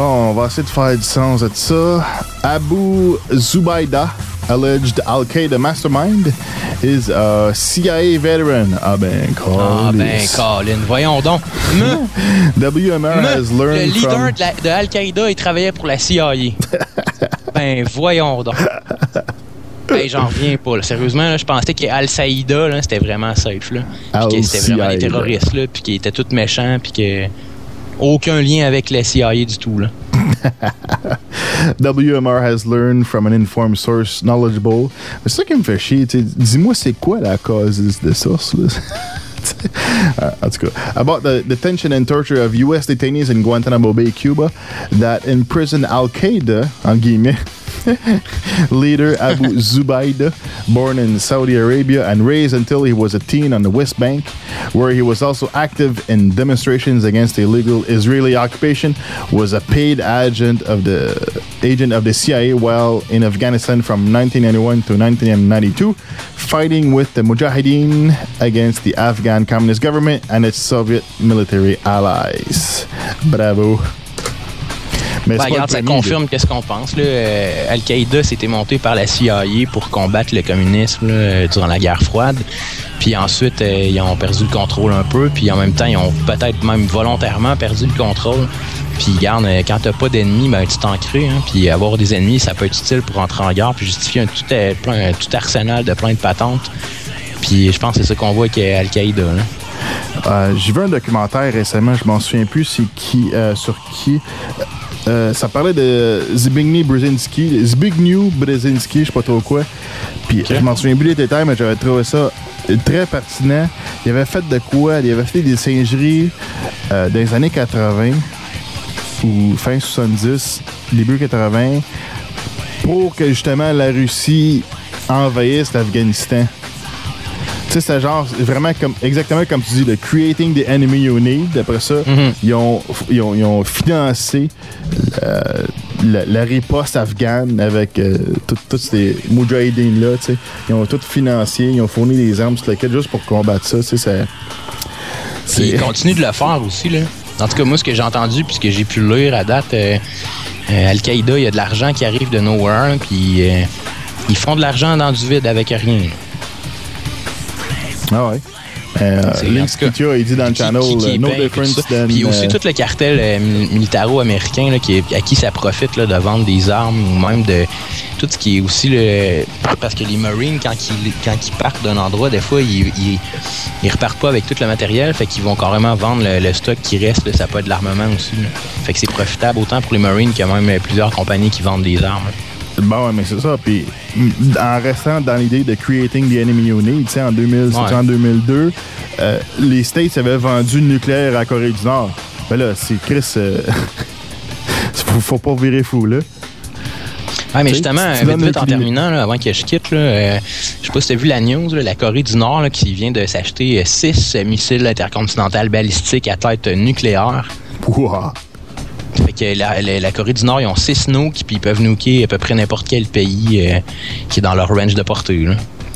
Bon, on va essayer de faire du sens de ça. Abu Zubaydah, alleged Al-Qaeda mastermind, is a CIA veteran. Ah ben, Ah, ben. Colin, voyons donc. WMR has le learned leader from... de, la- de Al-Qaïda, il travaillait pour la CIA. Ben, voyons donc. Hey, j'en reviens pas. là. Sérieusement, là, je pensais qu'Al-Saïda, c'était vraiment safe. Là. C'était vraiment des Al-Qaïda. terroristes, là, puis qu'ils étaient tous méchants, puis que aucun lien avec la CIA du tout. Là. WMR has learned from an informed source knowledgeable. C'est ça qui me fait chier. Dis-moi, c'est quoi la cause de? Là? Uh, tout cas, about the detention and torture of U.S. detainees in Guantanamo Bay, Cuba, that imprisoned Al Qaeda, en guillemets, leader Abu Zubaydah, born in Saudi Arabia and raised until he was a teen on the West Bank, where he was also active in demonstrations against illegal Israeli occupation, was a paid agent of the agent of the CIA while in Afghanistan from 1991 to 1992, fighting with the Mujahideen against the Afghan Communist government and its Soviet military allies. Bravo. Mais regarde, ça confirme qu'est-ce qu'on pense. Euh, Al-Qaïda s'était monté par la CIA pour combattre le communisme là, euh, durant la guerre froide. Puis ensuite, euh, ils ont perdu le contrôle un peu. Puis en même temps, ils ont peut-être même volontairement perdu le contrôle. Puis regarde, euh, quand t'as pas d'ennemis, ben, tu t'en crées. Hein. Puis avoir des ennemis, ça peut être utile pour entrer en guerre puis justifier un tout, euh, plein- un tout arsenal de plein de patentes. Puis je pense que c'est ça qu'on voit avec Al-Qaïda. Euh, J'ai vu un documentaire récemment, je m'en souviens plus c'est qui, euh, sur qui. Euh, ça parlait de Zbigniew Brzezinski, Zbigniew Brzezinski, je sais pas trop quoi. Puis je m'en souviens plus des détails, mais j'avais trouvé ça très pertinent. Il avait fait de quoi? Il avait fait des singeries euh, dans les années 80 ou fin 70, début 80, pour que justement la Russie envahisse l'Afghanistan. Sais, c'est genre vraiment comme exactement comme tu dis, le creating the enemy you need. Après ça, Mhm. ils, ont, ils, ont, ils ont financé euh, la, la riposte afghane avec euh, tous ces mujahideen-là. tu sais. Ils ont tout financé, ils ont fourni des armes, kit, juste pour combattre ça. ils continuent de le faire aussi. Là. En tout cas, moi, ce que j'ai entendu, puis ce que j'ai pu lire à date, euh, euh, Al-Qaïda, il y a de l'argent qui arrive de nowhere, là, puis ils font de l'argent dans du vide avec rien. Ah ouais. Euh, C'est- Link Scutia, il dit dans le Qui- channel, qui- qui euh, no paye, puis difference tout ça. than... Puis aussi euh, tout le cartel euh, mil- militaro-américain qui à qui ça profite là, de vendre des armes ou même de tout ce qui est aussi le parce que les Marines quand ils quand ils partent d'un endroit des fois ils, ils, ils repartent pas avec tout le matériel fait qu'ils vont carrément vendre le, le stock qui reste là, ça peut être de l'armement aussi là. fait que c'est profitable autant pour les Marines qu'il y a même plusieurs compagnies qui vendent des armes Bon, ouais, mais c'est ça. Puis, m- en restant dans l'idée de creating the enemy you need, tu sais, en, 2000, c'était Ouais. en 2002, euh, les States avaient vendu le nucléaire à la Corée du Nord. Ben là, c'est Chris. euh, faut, faut pas virer fou, là. Ouais, mais justement, tu vite, vite, en terminant, là, avant que je quitte, là, euh, je sais pas si tu as vu la news, là, la Corée du Nord qui vient de s'acheter six missiles intercontinentaux balistiques à tête nucléaire. Ouah. La, Corée du Nord, ils ont six nukes, puis ils peuvent nuker à peu près n'importe quel pays euh, qui est dans leur range de portée.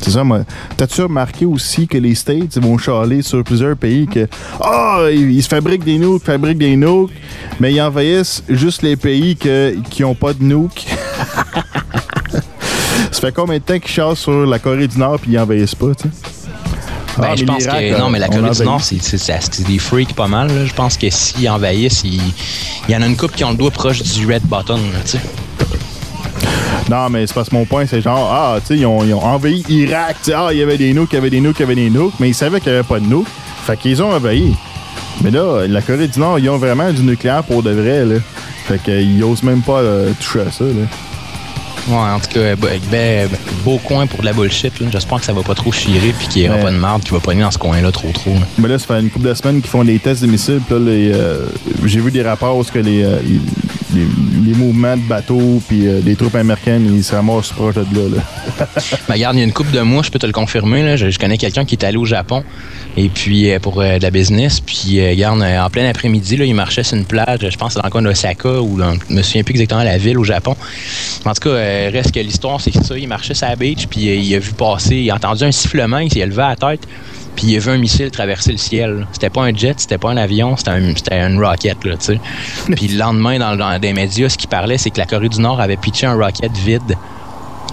C'est ça, moi. T'as-tu remarqué aussi que les States vont charler sur plusieurs pays que Ah, ils, ils se fabriquent des nukes, fabriquent des nukes, mais ils envahissent juste les pays que, qui ont pas de nukes. Ça fait combien de temps qu'ils chassent sur la Corée du Nord puis ils envahissent pas, tu sais? Ben, Ah, je pense l'Irak, que non, mais la Corée du. Nord, c'est c'est- c'est- c'est des freaks pas mal. là. Je pense que s'ils envahissent, il y en a une couple qui ont le doigt proche du red button. tu sais. Non, mais c'est parce que mon point, c'est genre, ah, tu sais, ils ont, ils ont envahi Irak, ah, il y avait des nukes, il y avait des nukes, il y avait des nukes, mais ils savaient qu'il n'y avait pas de nukes. Fait qu'ils ont envahi. Mais là, la Corée du Nord, ils ont vraiment du nucléaire pour de vrai, là. Fait qu'ils osent même pas euh, toucher à ça, là. Ouais, en tout cas, ben, ben, beau coin pour de la bullshit. J'espère que ça va pas trop chirer puis qu'il n'y aura Ouais. pas de merde qui va pogner dans ce coin-là trop trop. là. Mais là, ça fait une couple de semaines qu'ils font des tests de missiles. Euh, j'ai vu des rapports où ce que les, euh, les, mouvements de bateaux puis euh, des troupes américaines, ils se ramassent proche de là. Ben, regarde, il y a une coupe de mois, je peux te le confirmer. Je, connais quelqu'un qui est allé au Japon et puis euh, pour euh, de la business. Puis, regarde, en plein après-midi, il marchait sur une plage, je pense dans le coin d'Osaka ou dans, je me souviens plus exactement la ville au Japon. En tout cas, reste que l'histoire, c'est ça. Il marchait sur la beach, puis il a vu passer, il a entendu un sifflement, il s'est levé à la tête, puis il a vu un missile traverser le ciel. C'était pas un jet, c'était pas un avion, c'était un, c'était une rocket, là, tu sais. puis le lendemain, dans, dans des médias, ce qui parlait, c'est que la Corée du Nord avait pitché un rocket vide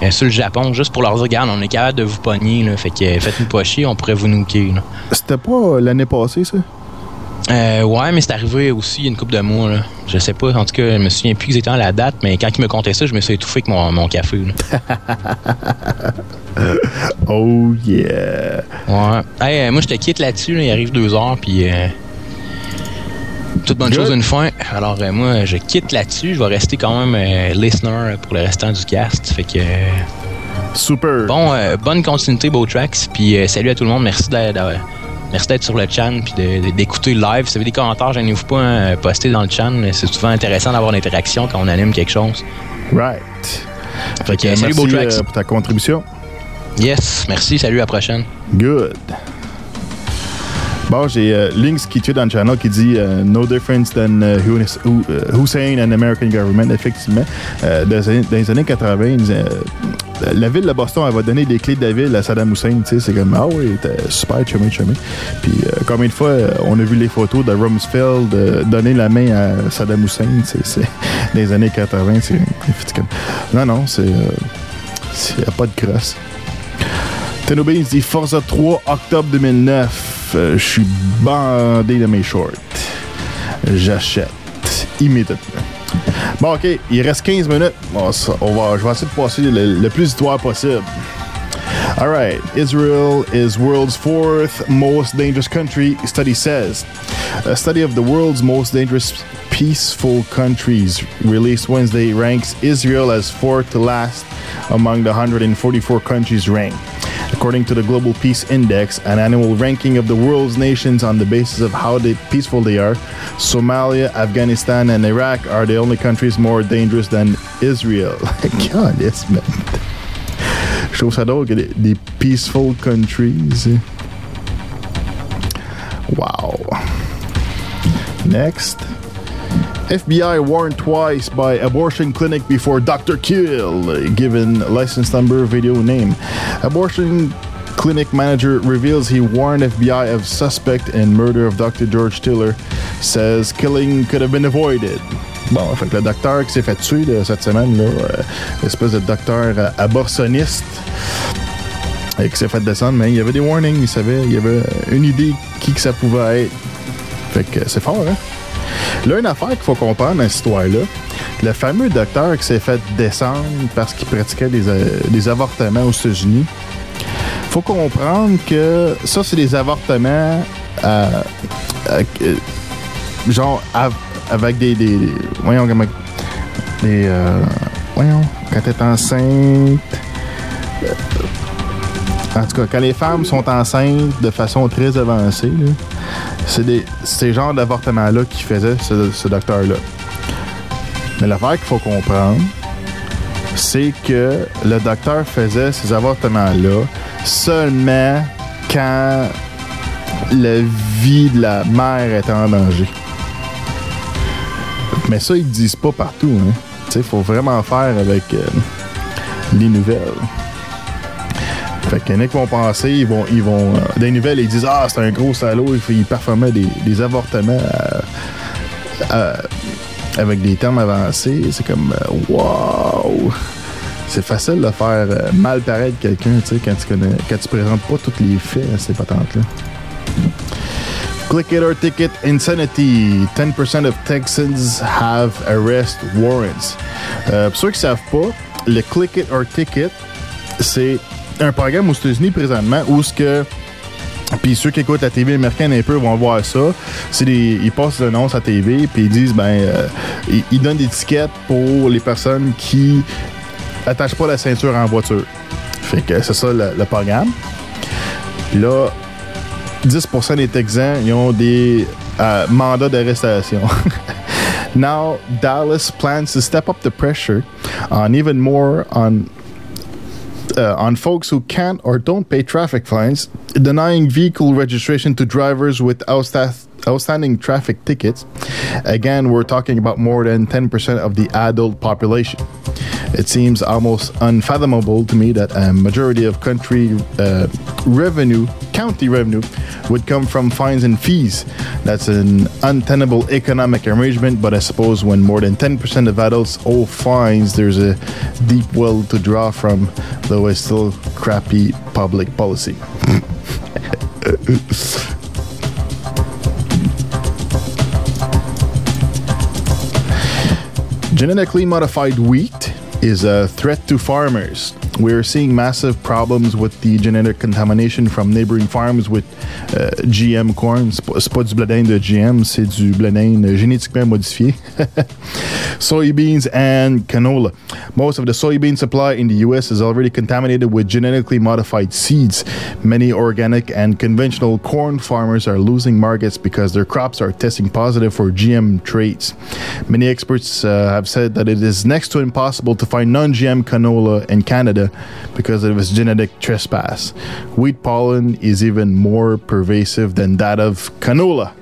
euh, sur le Japon, juste pour leur dire, regarde, on est capable de vous pogner, là, fait que faites-nous pas chier, on pourrait vous là. C'était pas euh, l'année passée, ça? Euh, ouais, mais c'est arrivé aussi une couple de mois. Là. Je sais pas. En tout cas, je me souviens plus exactement la date, mais quand il me comptait ça, je me suis étouffé avec mon, mon café. oh yeah. Ouais. Hey, euh, moi, je te quitte là-dessus. Il arrive deux heures, puis. Euh, toute bonne chose une fin. Alors, euh, moi, je quitte là-dessus. Je vais rester quand même listener pour le restant du cast. Fait que. Super. Bon, bonne continuité, Beau Tracks. Puis salut à tout le monde. Merci d'être Merci d'être sur le channel puis d'écouter le live. Si vous avez des commentaires, je vous pas hein, poster dans le channel. C'est souvent intéressant d'avoir l'interaction quand on anime quelque chose. Right. Fait que, salut, merci euh, pour ta contribution. Yes, merci. Salut, à la prochaine. Good. Bon, j'ai euh, Lynx qui tue dans le channel qui dit euh, No difference than uh, Hussein and American government. Effectivement, dans, les années 80, la ville de Boston, elle va donner des clés de la ville à Saddam Hussein. C'est comme, ah oui, super, chumé, chumé. Puis combien de fois on a vu les photos de Rumsfeld donner la main à Saddam Hussein? C'est dans les années 80. C'est non, non, c'est. Il n'y a pas de crosse. Tenobins dit Forza 3 octobre 2009. Euh, je suis bandé de mes shorts. J'achète immédiatement. Bon, ok, il reste 15 minutes. on va, je vais essayer de passer le, plus d'histoire possible. All right. Israel is world's fourth most dangerous country, study says. A study of the world's most dangerous peaceful countries released Wednesday ranks Israel as fourth to last among the 144 countries ranked. According to the Global Peace Index, an annual ranking of the world's nations on the basis of how they, peaceful they are, Somalia, Afghanistan, and Iraq are the only countries more dangerous than Israel. God, yes, man. Que des, des peaceful countries. Wow. Next. FBI warned twice by abortion clinic before Dr. Kill, given license number, video name. Abortion clinic manager reveals he warned FBI of suspect in murder of Dr. George Tiller, says killing could have been avoided. Bon, fait que le docteur qui s'est fait tuer de cette semaine, là, euh, espèce de docteur euh, abortionniste, et qui s'est fait descendre, mais il y avait des warnings, il savait, il y avait une idée qui que ça pouvait être. Fait que c'est fort, hein? Là, une affaire qu'il faut comprendre dans cette histoire-là, le fameux docteur qui s'est fait descendre parce qu'il pratiquait des, euh, avortements aux États-Unis, faut comprendre que ça, c'est des avortements euh, euh, genre avec des, voyons comment des voyons quand t'es enceinte en tout cas quand les femmes sont enceintes de façon très avancée là, c'est ces genres d'avortements-là qui faisait ce, docteur-là. Mais l'affaire qu'il faut comprendre, c'est que le docteur faisait ces avortements-là seulement quand la vie de la mère était en danger. Mais ça, ils disent pas partout. Hein. Il faut vraiment faire avec euh, les nouvelles. Fait en a qui vont penser, ils vont, ils vont, euh, des nouvelles, ils disent Ah, c'est un gros salaud, il, performait des, des avortements euh, euh, avec des termes avancés. C'est comme Wow! C'est facile de faire mal paraître quelqu'un, tu sais, quand tu connais, quand tu présentes pas tous les faits à ces patentes-là. Click it or ticket insanity. 10% of Texans have arrest warrants. pour ceux qui savent pas, le click it or ticket, c'est un programme aux États-Unis présentement où ce que puis ceux qui écoutent la TV américaine un peu vont voir ça. C'est ils passent l'annonce à TV puis ils disent ben euh, ils, donnent des tickets pour les personnes qui attachent pas la ceinture en voiture. Fait que c'est ça le, programme. là 10% des Texans ils ont des euh, mandats d'arrestation. Now Dallas plans to step up the pressure on even more on uh, on folks who can't or don't pay traffic fines, denying vehicle registration to drivers with outstanding traffic tickets. Again, we're talking about more than 10% of the adult population. It seems almost unfathomable to me that a majority of country uh, revenue, county revenue, would come from fines and fees. That's an untenable economic arrangement, but I suppose when more than 10% of adults owe fines, there's a deep well to draw from, though it's still crappy public policy. Genetically modified wheat is a threat to farmers. We're seeing massive problems with the genetic contamination from neighboring farms with uh, GM corn. C'est pas, pas du blé de GM, c'est du blé d'Inde génétiquement modifié. Soybeans and canola. Most of the soybean supply in the U.S. is already contaminated with genetically modified seeds. Many organic and conventional corn farmers are losing markets because their crops are testing positive for GM traits. Many experts uh, have said that it is next to impossible to find non GM canola in Canada because of its genetic trespass. Wheat pollen is even more pervasive than that of canola.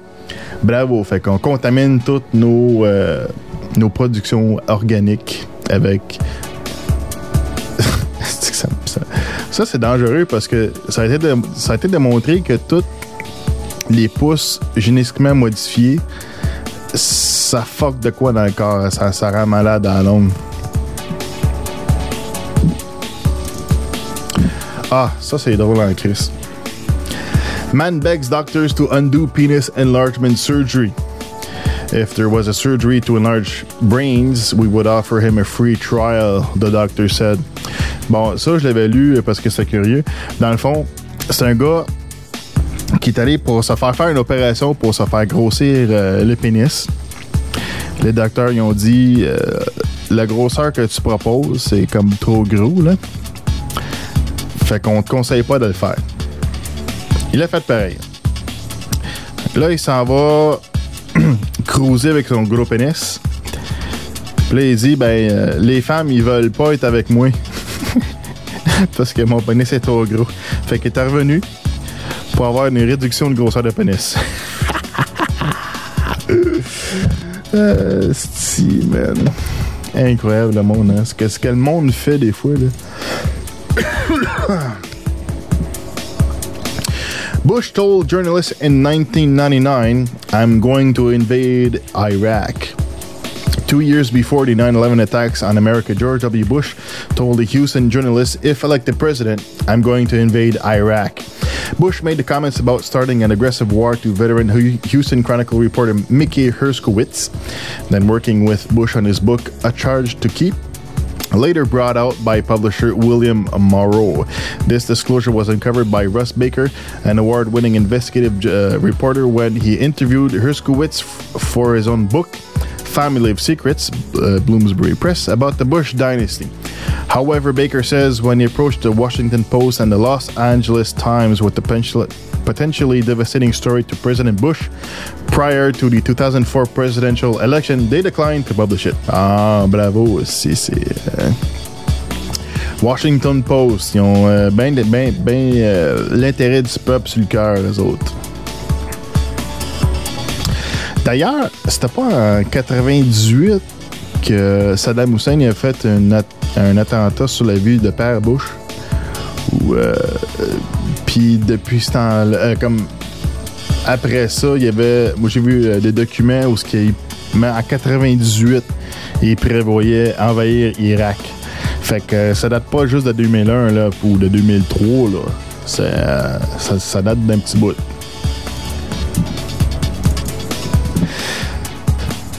Bravo, fait qu'on contamine toutes nos, euh, productions organiques avec. Ça, c'est dangereux parce que ça a, été démontré que toutes les pousses génétiquement modifiées, ça fuck de quoi dans le corps, ça, rend malade à la Ah, ça c'est drôle en crise. Man begs doctors to undo penis enlargement surgery. If there was a surgery to enlarge brains, we would offer him a free trial, the doctor said. Bon, ça, je l'avais lu parce que c'est curieux. Dans le fond, c'est un gars qui est allé pour se faire faire une opération pour se faire grossir euh, le pénis. Les docteurs ils ont dit euh, la grosseur que tu proposes, c'est comme trop gros, là. Fait qu'on te conseille pas de le faire. Il a fait pareil. Là, il s'en va cruiser avec son gros pénis. Puis là, il dit, ben, euh, les femmes, ils veulent pas être avec moi. Parce que mon pénis est trop gros. Fait qu'il est revenu pour avoir une réduction de grosseur de pénis. euh, man. Incroyable le monde, hein. Ce que, ce que le monde fait des fois, là. Bush told journalists in 1999, I'm going to invade Iraq. Two years before the 9 11 attacks on America, George W. Bush told the Houston journalists, if elected president, I'm going to invade Iraq. Bush made the comments about starting an aggressive war to veteran Houston Chronicle reporter Mickey Herskowitz, then working with Bush on his book, A Charge to Keep, later brought out by publisher William Morrow. This disclosure was uncovered by Russ Baker, an award winning investigative uh, reporter, when he interviewed Herskowitz f- for his own book. Family of Secrets, uh, Bloomsbury Press, about the Bush dynasty. However, Baker says when he approached the Washington Post and the Los Angeles Times with the potential, potentially devastating story to President Bush prior to the 2004 presidential election, they declined to publish it. Ah, bravo, si, euh, Washington Post, ils ont euh, bien ben, ben, euh, l'intérêt du peuple sur le cœur, les autres. D'ailleurs, c'était pas en 98 que Saddam Hussein a fait un, at- un attentat sur la ville de Père Bush. Euh, Puis depuis ce temps-là, euh, comme après ça, il y avait. Moi, j'ai vu euh, des documents où ce qu'il. Mais en 98, il prévoyait envahir Irak. Fait que euh, ça date pas juste de 2001 là, ou de 2003. Là. Ça date d'un petit bout.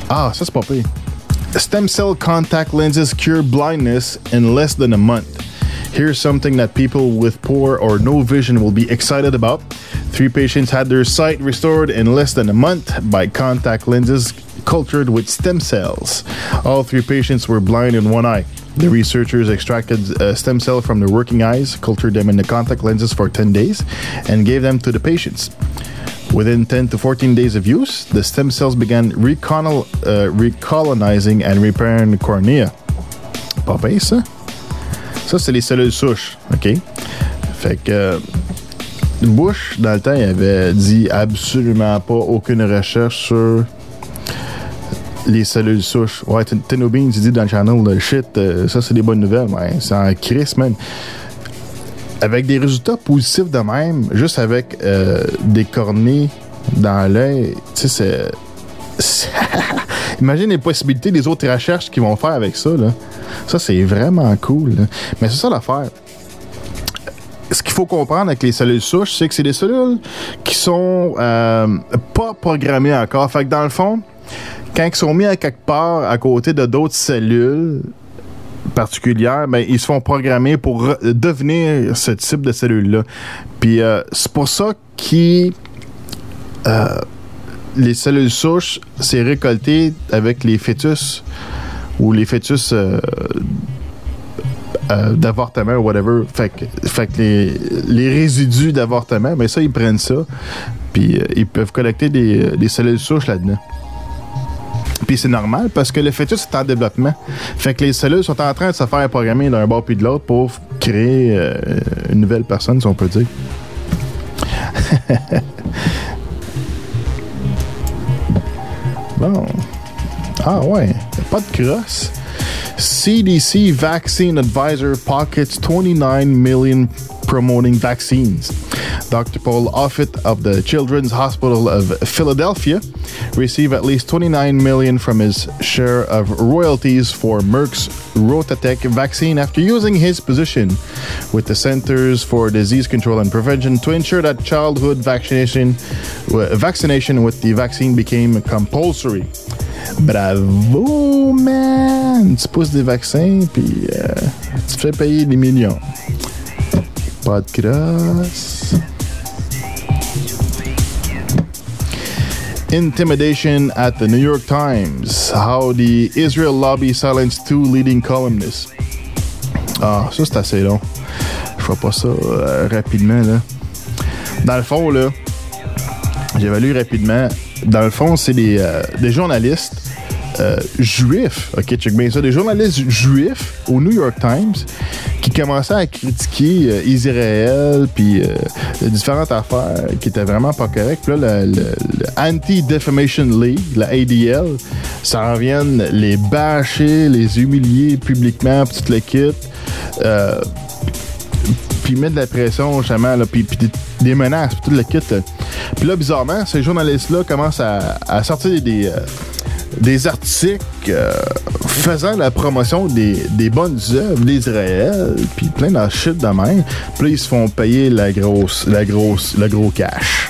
Ah, ça c'est pas pire. Stem cell contact lenses cure blindness in less than a month. Here's something that people with poor or no vision will be excited about. Three patients had their sight restored in less than a month by contact lenses cultured with stem cells. All three patients were blind in one eye. The researchers extracted a stem cell from their working eyes, cultured them in the contact lenses for 10 days, and gave them to the patients. Within 10 to 14 days of use, the stem cells began uh, recolonizing and repairing the cornea. Pas? Ça, c'est les cellules souches, OK? Fait que euh, Bush, dans le temps, il avait dit absolument pas aucune recherche sur les cellules souches. Ouais, Tin- Tino Beans, il dit dans le channel, shit, euh, ça, c'est des bonnes nouvelles. Ouais, c'est en crise, man avec des résultats positifs de même, juste avec euh, des cornées dans l'œil, tu sais, c'est- Imagine les possibilités des autres recherches qu'ils vont faire avec ça, là. Ça, c'est vraiment cool. Mais c'est ça l'affaire. Ce qu'il faut comprendre avec les cellules souches, c'est que c'est des cellules qui sont euh, pas programmées encore. Fait que dans le fond, quand ils sont mis à quelque part à côté de d'autres cellules particulières, ben, ils se font programmer pour devenir ce type de cellules-là. Puis euh, c'est pour ça que les cellules souches, c'est récolté avec les fœtus ou les fœtus euh, euh, d'avortement ou whatever. Fait que, fait que les, les résidus d'avortement, ben ça, ils prennent ça. Puis euh, ils peuvent collecter des, cellules souches là-dedans. Puis c'est normal parce que le fœtus est en développement. Fait que les cellules sont en train de se faire programmer d'un bord puis de l'autre pour créer une nouvelle personne, si on peut dire. bon. Ah ouais, pas de crosse. CDC Vaccine Advisor pockets 29 million promoting vaccines. Dr. Paul Offit of the Children's Hospital of Philadelphia received at least 29 million from his share of royalties for Merck's Rotatech vaccine after using his position with the Centers for Disease Control and Prevention to ensure that childhood vaccination vaccination with the vaccine became compulsory. Bravo, man! Tu pousses des vaccins, puis euh, tu fais payer des millions. Pas de crosse. Intimidation at the New York Times. How the Israel lobby silenced two leading columnists. Ah, ça c'est assez long. Je ferai pas ça euh, rapidement, là. Dans le fond, là, j'évalue rapidement. Dans le fond, c'est des, euh, journalistes euh, juifs, ok, check bien ça, des journalistes juifs au New York Times qui commençaient à critiquer euh, Israël puis différentes affaires qui étaient vraiment pas correctes. Puis là, le, le- le Anti-Defamation League, la ADL, ça revient les bâcher, les humilier publiquement, puis tout le kit. Puis mettre de la pression, justement, puis, des, menaces, puis tout le kit. Puis là, bizarrement, ces journalistes-là commencent à, sortir des, euh, articles euh, faisant la promotion des, bonnes œuvres d'Israël, puis plein de shit de même. Puis là, ils se font payer la grosse, la grosse, le gros cash.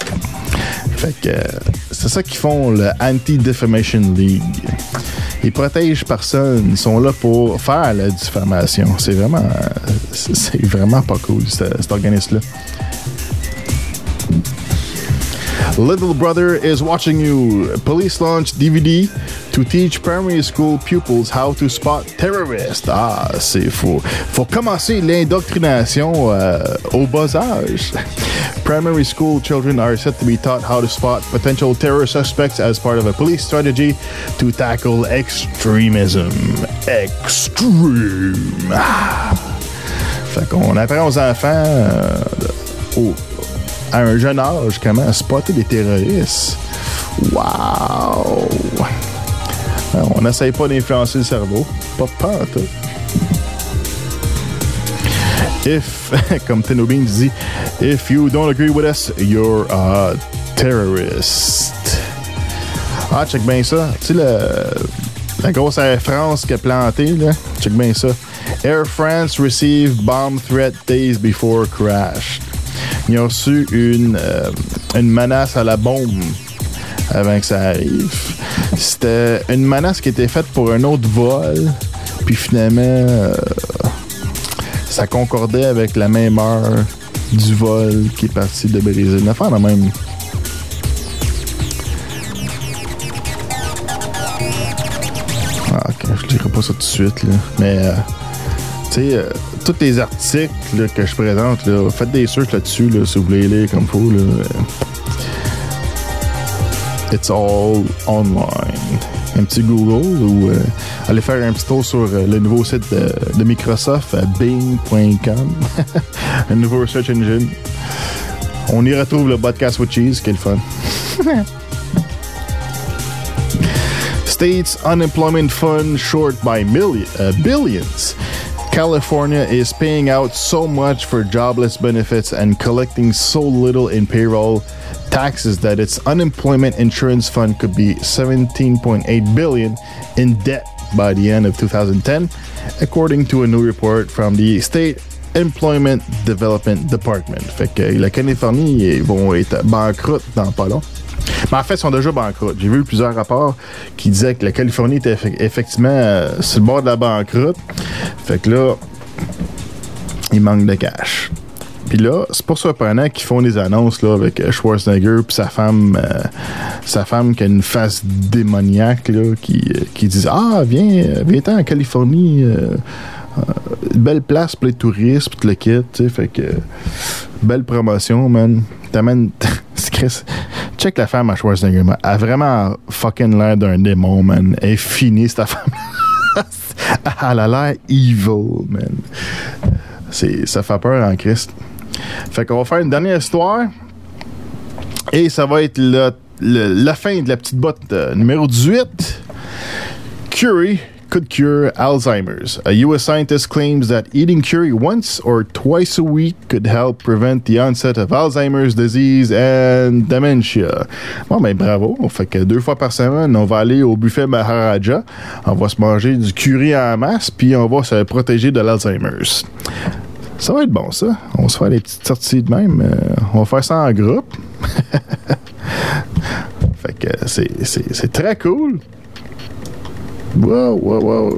Fait que euh, c'est ça qu'ils font, le Anti-Defamation League. Ils protègent personne. Ils sont là pour faire la diffamation. C'est vraiment, c'est vraiment pas cool, ce- cet organisme-là. Little Brother is watching you. Police launch DVD to teach primary school pupils how to spot terrorists. Ah, c'est faux. Faut commencer l'indoctrination euh, au bas âge. Primary school children are set to be taught how to spot potential terror suspects as part of a police strategy to tackle extremism. Extreme. Ah. Fait qu'on apprend aux enfants euh, au- à un jeune âge comment spotter des terroristes? Wow! On n'essaye pas d'influencer le cerveau. Pas peur, tout. If, comme Tino Bean dit, if you don't agree with us, you're a terrorist. Ah, check bien ça. Tu sais, la grosse Air France qui a planté, là. Check bien ça. Air France received bomb threat days before crash. Ils ont reçu une, euh, une menace à la bombe avant que ça arrive. C'était une menace qui était faite pour un autre vol, puis finalement, euh, ça concordait avec la même heure du vol qui est parti de Brésil. Une la même. Ah, ok, je dirai pas ça tout de suite, là. Mais, euh, sais, euh, tous les articles là, que je présente, là, faites des searches là-dessus, là, si vous voulez lire comme faut, là. It's all online. Un petit Google ou euh, allez faire un petit tour sur euh, le nouveau site de, de Microsoft, bing.com. un nouveau search engine. On y retrouve le podcast with cheese, quel fun. States unemployment fund short by million, uh, billions. California is paying out so much for jobless benefits and collecting so little in payroll taxes that its unemployment insurance fund could be 17.8 billion in debt by the end of 2010, according to a new report from the state Employment Development Department. Fait que la Californie, vont être banqueroute dans pas long. Mais en fait, ils sont déjà banqueroute. J'ai vu plusieurs rapports qui disaient que la Californie était effe- effectivement euh, sur le bord de la banqueroute. Fait que là, il manque de cash. Puis là, c'est pas surprenant qu'ils font des annonces là, avec euh, Schwarzenegger puis sa femme, euh, sa femme qui a une face démoniaque qui, euh, qui disent Ah, viens, euh, viens en Californie, belle place pour les touristes, puis le kit, tu sais, fait que belle promotion, man. T'amènes. Check la femme à Schwarzenegger. Elle a vraiment fucking l'air d'un démon, man. Elle est finie, cette femme. Elle a l'air evil, man. Ça fait peur en Christ. Fait qu'on va faire une dernière histoire. Et ça va être la fin de la petite botte euh, numéro 18. Curry could cure Alzheimer's. A U.S. scientist claims that eating curry once or twice a week could help prevent the onset of Alzheimer's disease and dementia. Bon, ben bravo. Fait que deux fois par semaine, on va aller au buffet Maharaja. On va se manger du curry en masse, puis on va se protéger de l'Alzheimer's. Ça va être bon, ça. On se faire des petites sorties de même. Euh, on va faire ça en groupe. fait que c'est très cool. Wow, wow, wow.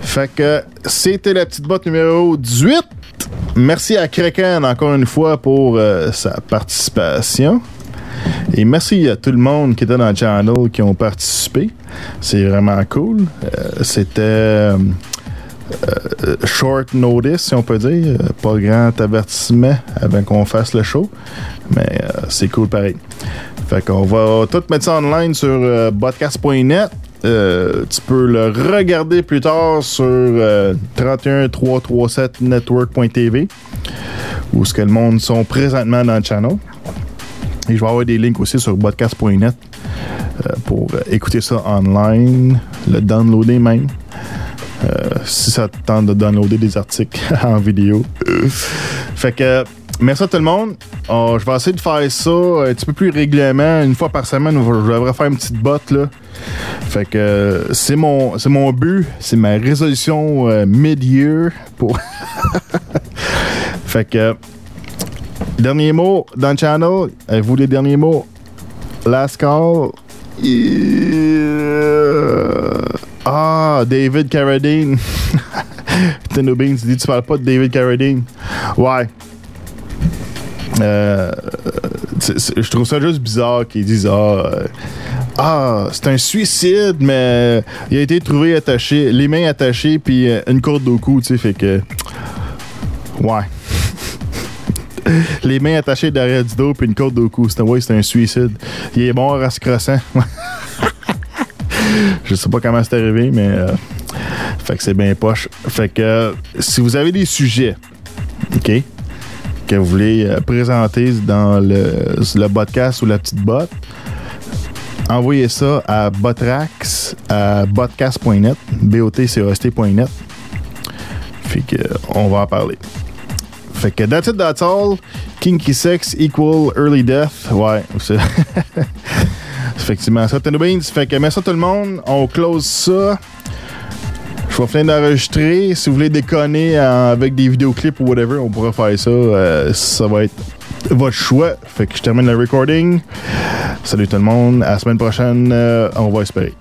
Fait que c'était la petite botte numéro 18. Merci à Kraken encore une fois pour euh, sa participation. Et merci à tout le monde qui était dans le channel qui ont participé. C'est vraiment cool. Euh, C'était euh, short notice, si on peut dire. Pas grand avertissement avant qu'on fasse le show. Mais c'est cool pareil. Fait qu'on va tout mettre ça online sur euh, podcast.net. Euh, tu peux le regarder plus tard sur euh, 31337network.tv où ce que le monde sont présentement dans le channel. Et je vais avoir des links aussi sur podcast.net euh, pour euh, écouter ça online, le downloader même. Euh, si ça te tente de downloader des articles en vidéo. fait que merci à tout le monde. Oh, je vais essayer de faire ça un petit peu plus régulièrement. Une fois par semaine, je devrais faire une petite botte là. Fait que euh, c'est mon c'est mon but, c'est ma résolution euh, mid-year pour Fait que dernier mot dans le channel, avez-vous les derniers mots? Last call? Ah, David Carradine. Tino Beans dit tu parles pas de David Carradine. Ouais. Euh, je trouve ça juste bizarre qu'ils disent ah, euh, ah c'est un suicide mais il a été trouvé attaché les mains attachées puis euh, une corde au cou tu sais fait que ouais. Les mains attachées derrière du dos puis une corde au cou c'est ouais, c'est un suicide. Il est mort à se crossant. Je sais pas comment c'est arrivé mais fait que c'est bien poche. Fait que si vous avez des sujets ok que vous voulez euh, présenter dans le, le podcast ou la petite botte, envoyez ça à botrax à botcast.net, b o t c t.net. Fait que euh, on va en parler. Fait que that's it, that's all. Kinky sex equal early death. Ouais, c'est effectivement ça. Beans. Fait que merci à tout le monde. On close ça. Je suis en train d'enregistrer. Si vous voulez déconner euh, avec des vidéoclips ou whatever, on pourra faire ça. Euh, ça va être votre choix. Fait que je termine le recording. Salut tout le monde. À la semaine prochaine. Euh, on va espérer.